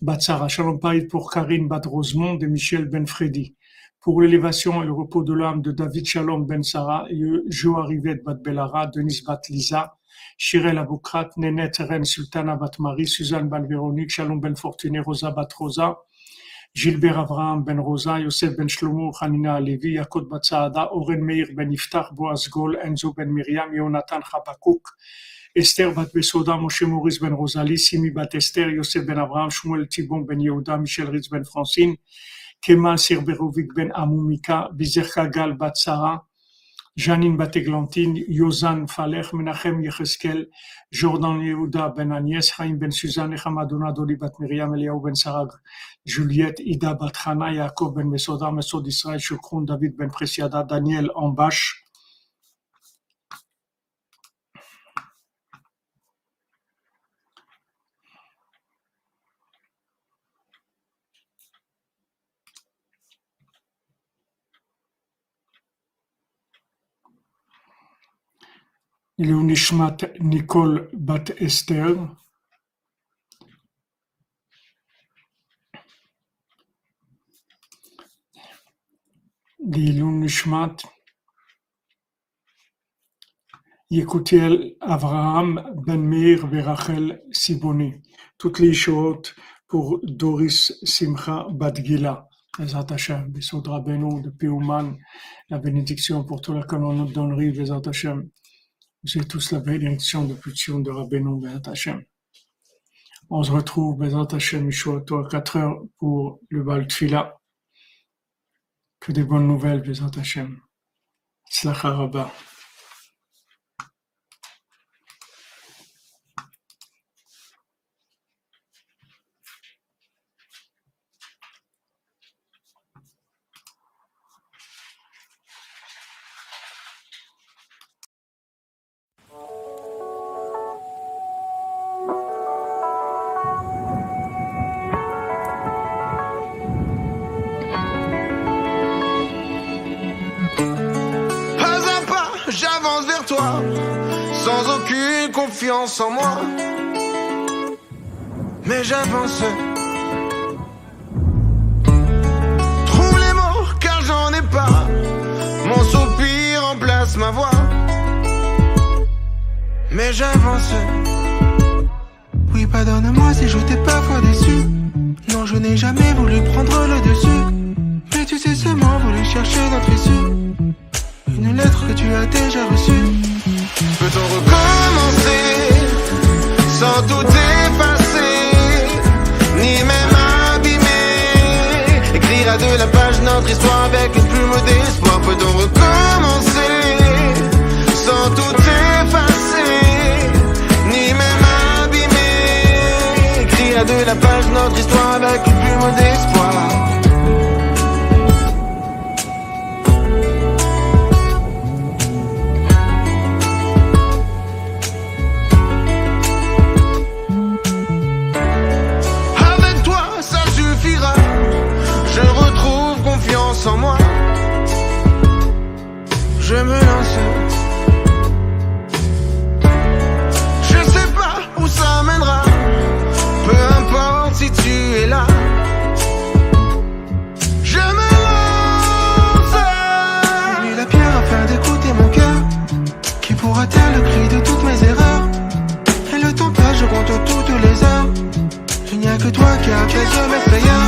Batsara, Shalom Païd pour Karine Bat Rosemont et Michel Ben Freddy. Pour l'élévation et le repos de l'âme de David Shalom Ben Sarah, Jo Rivet Bat Belara, Denis Bat Lisa, Shirel Aboukrat, Nenet Ren Sultana Bat Marie, Suzanne Ban Véronique, Shalom Ben Fortuné, Rosa Bat Rosa, Gilbert Abraham Ben Rosa, Yosef Ben Shlomo, Hanina Alevi, Yakot Batsaada, Oren Meir Ben Iftach, Boaz Gol, Enzo Ben Miriam, Yonatan Chabakuk, Esther Bat Besoda, Moshe Maurice Ben Rosalie, Simi Bat Esther, Yosef Ben Abraham, Shmuel Tibon Ben Yehuda, Michel Ritz Ben Francine, Kemal Sirberovic Ben Amumika, Bizer Kagal Bat Sarah, Janine Bateglantine, Yozan Falech, Menachem Yecheskel, Jordan Yehuda Ben Agnès, Chaim Ben Suzanne, Hamadona Doli Bat Miriam, Eliaou Ben Sarag, Juliette Ida Bat Chana, Yaakov Ben Mesoda, Mesod Israël, Shukron, David Ben Presiada, Daniel Ambash, Leoneshmat Nicole bat Esther Leoneshmat Yekutiel Avraham Ben Meir Verachel Siboni. Toutes les choses pour Doris Simcha Badgila. Bezat Hashem, Besod Rabbeinu de Péouman, la bénédiction pour tout la que l'on nous donnerie, j'ai tous la bénédiction de Pution de Rabbeinu, Bezat Hashem. On se retrouve, Bezat Hashem, toi à 4 heures pour le Bal Tfila. Que des bonnes nouvelles, Bezat Hashem. Slacha. Confiance en moi. Mais j'avance. Trouve les mots, car j'en ai pas. Mon soupir remplace ma voix. Mais j'avance. Oui, pardonne-moi si je t'ai parfois déçu. Non, je n'ai jamais voulu prendre le dessus. Mais tu sais seulement voulu chercher notre issue. Une lettre que tu as déjà reçue. Peut-on recommencer sans tout effacer, ni même abîmer Écrire à deux la page notre histoire avec une plume d'espoir. Peut-on recommencer sans tout effacer, ni même abîmer Écrire à deux la page notre histoire avec une plume d'espoir. Que toi qui as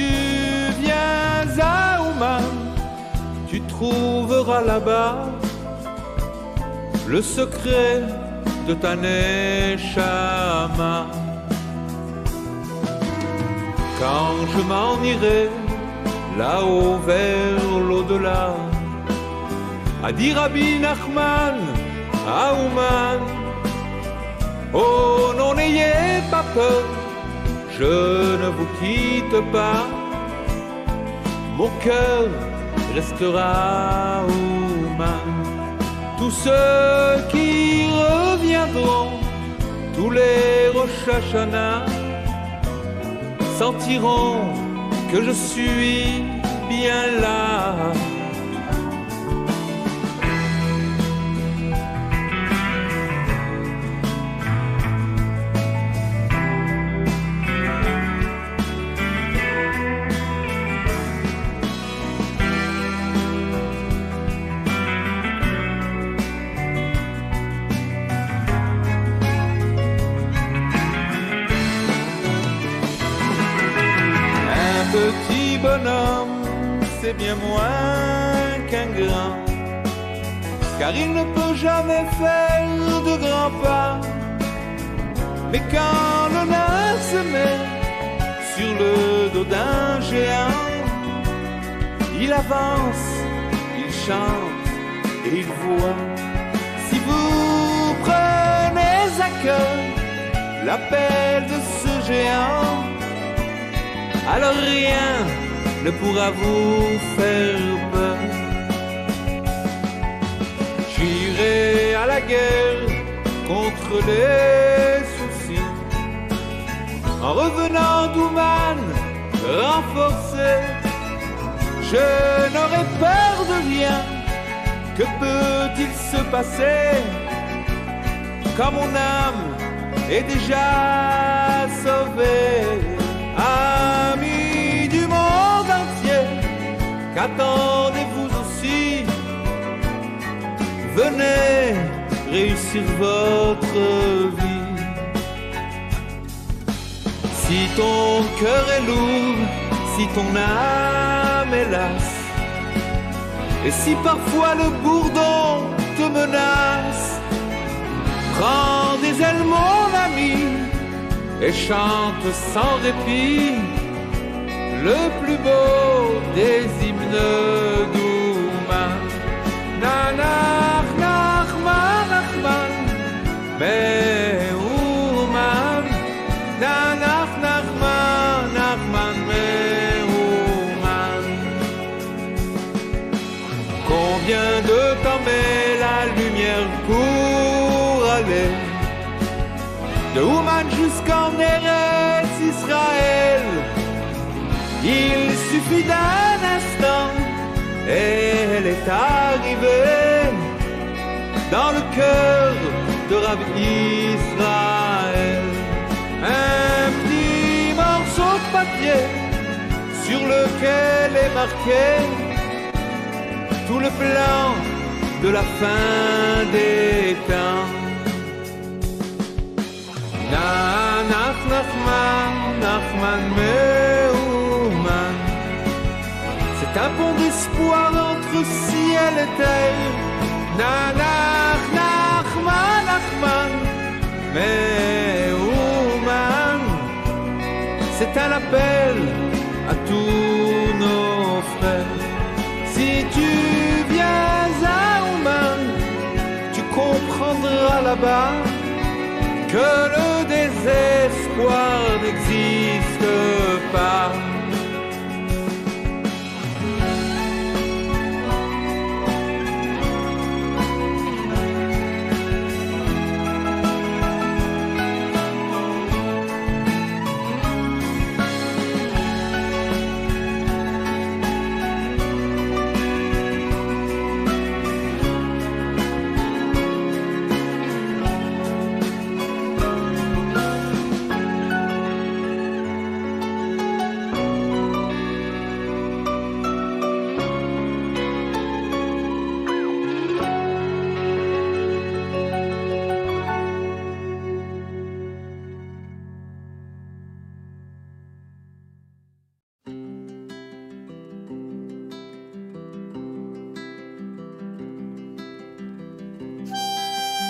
tu viens à Ouman, tu trouveras là-bas le secret de ta neshama. Quand je m'en irai là-haut vers l'au-delà, a dit Rabbi Nachman à Ouman, oh non n'ayez pas peur, je ne vous quitte pas, mon cœur restera Ouman. Tous ceux qui reviendront, tous les Rosh Hashanah, sentiront que je suis bien là. Il ne peut jamais faire de grands pas. Mais quand nain se met sur le dos d'un géant, il avance, il chante et il voit. Si vous prenez à cœur l'appel de ce géant, alors rien ne pourra vous faire peur. Contre les soucis, en revenant d'Ouman renforcé, je n'aurai peur de rien. Que peut-il se passer quand mon âme est déjà sauvée? Amis du monde entier, qu'attendez-vous aussi? Venez réussir votre vie. Si ton cœur est lourd, si ton âme est lasse, et si parfois le bourdon te menace, prends des ailes mon ami, et chante sans répit le plus beau des hymnes d'Ouman. Nanach, de temps met la lumière pour aller de Ouman jusqu'en Eretz Israël? Il suffit d'un instant et elle est arrivée dans le cœur de Rabbi Israël. Un petit morceau de papier sur lequel est marqué tout le plan de la fin des temps. Nanach Nachman, Nachman. C'est un pont d'espoir entre ciel et terre. Nanach C'est un appel à tous nos frères. Si tu viens à Ouman, tu comprendras là-bas que le désespoir n'existe pas.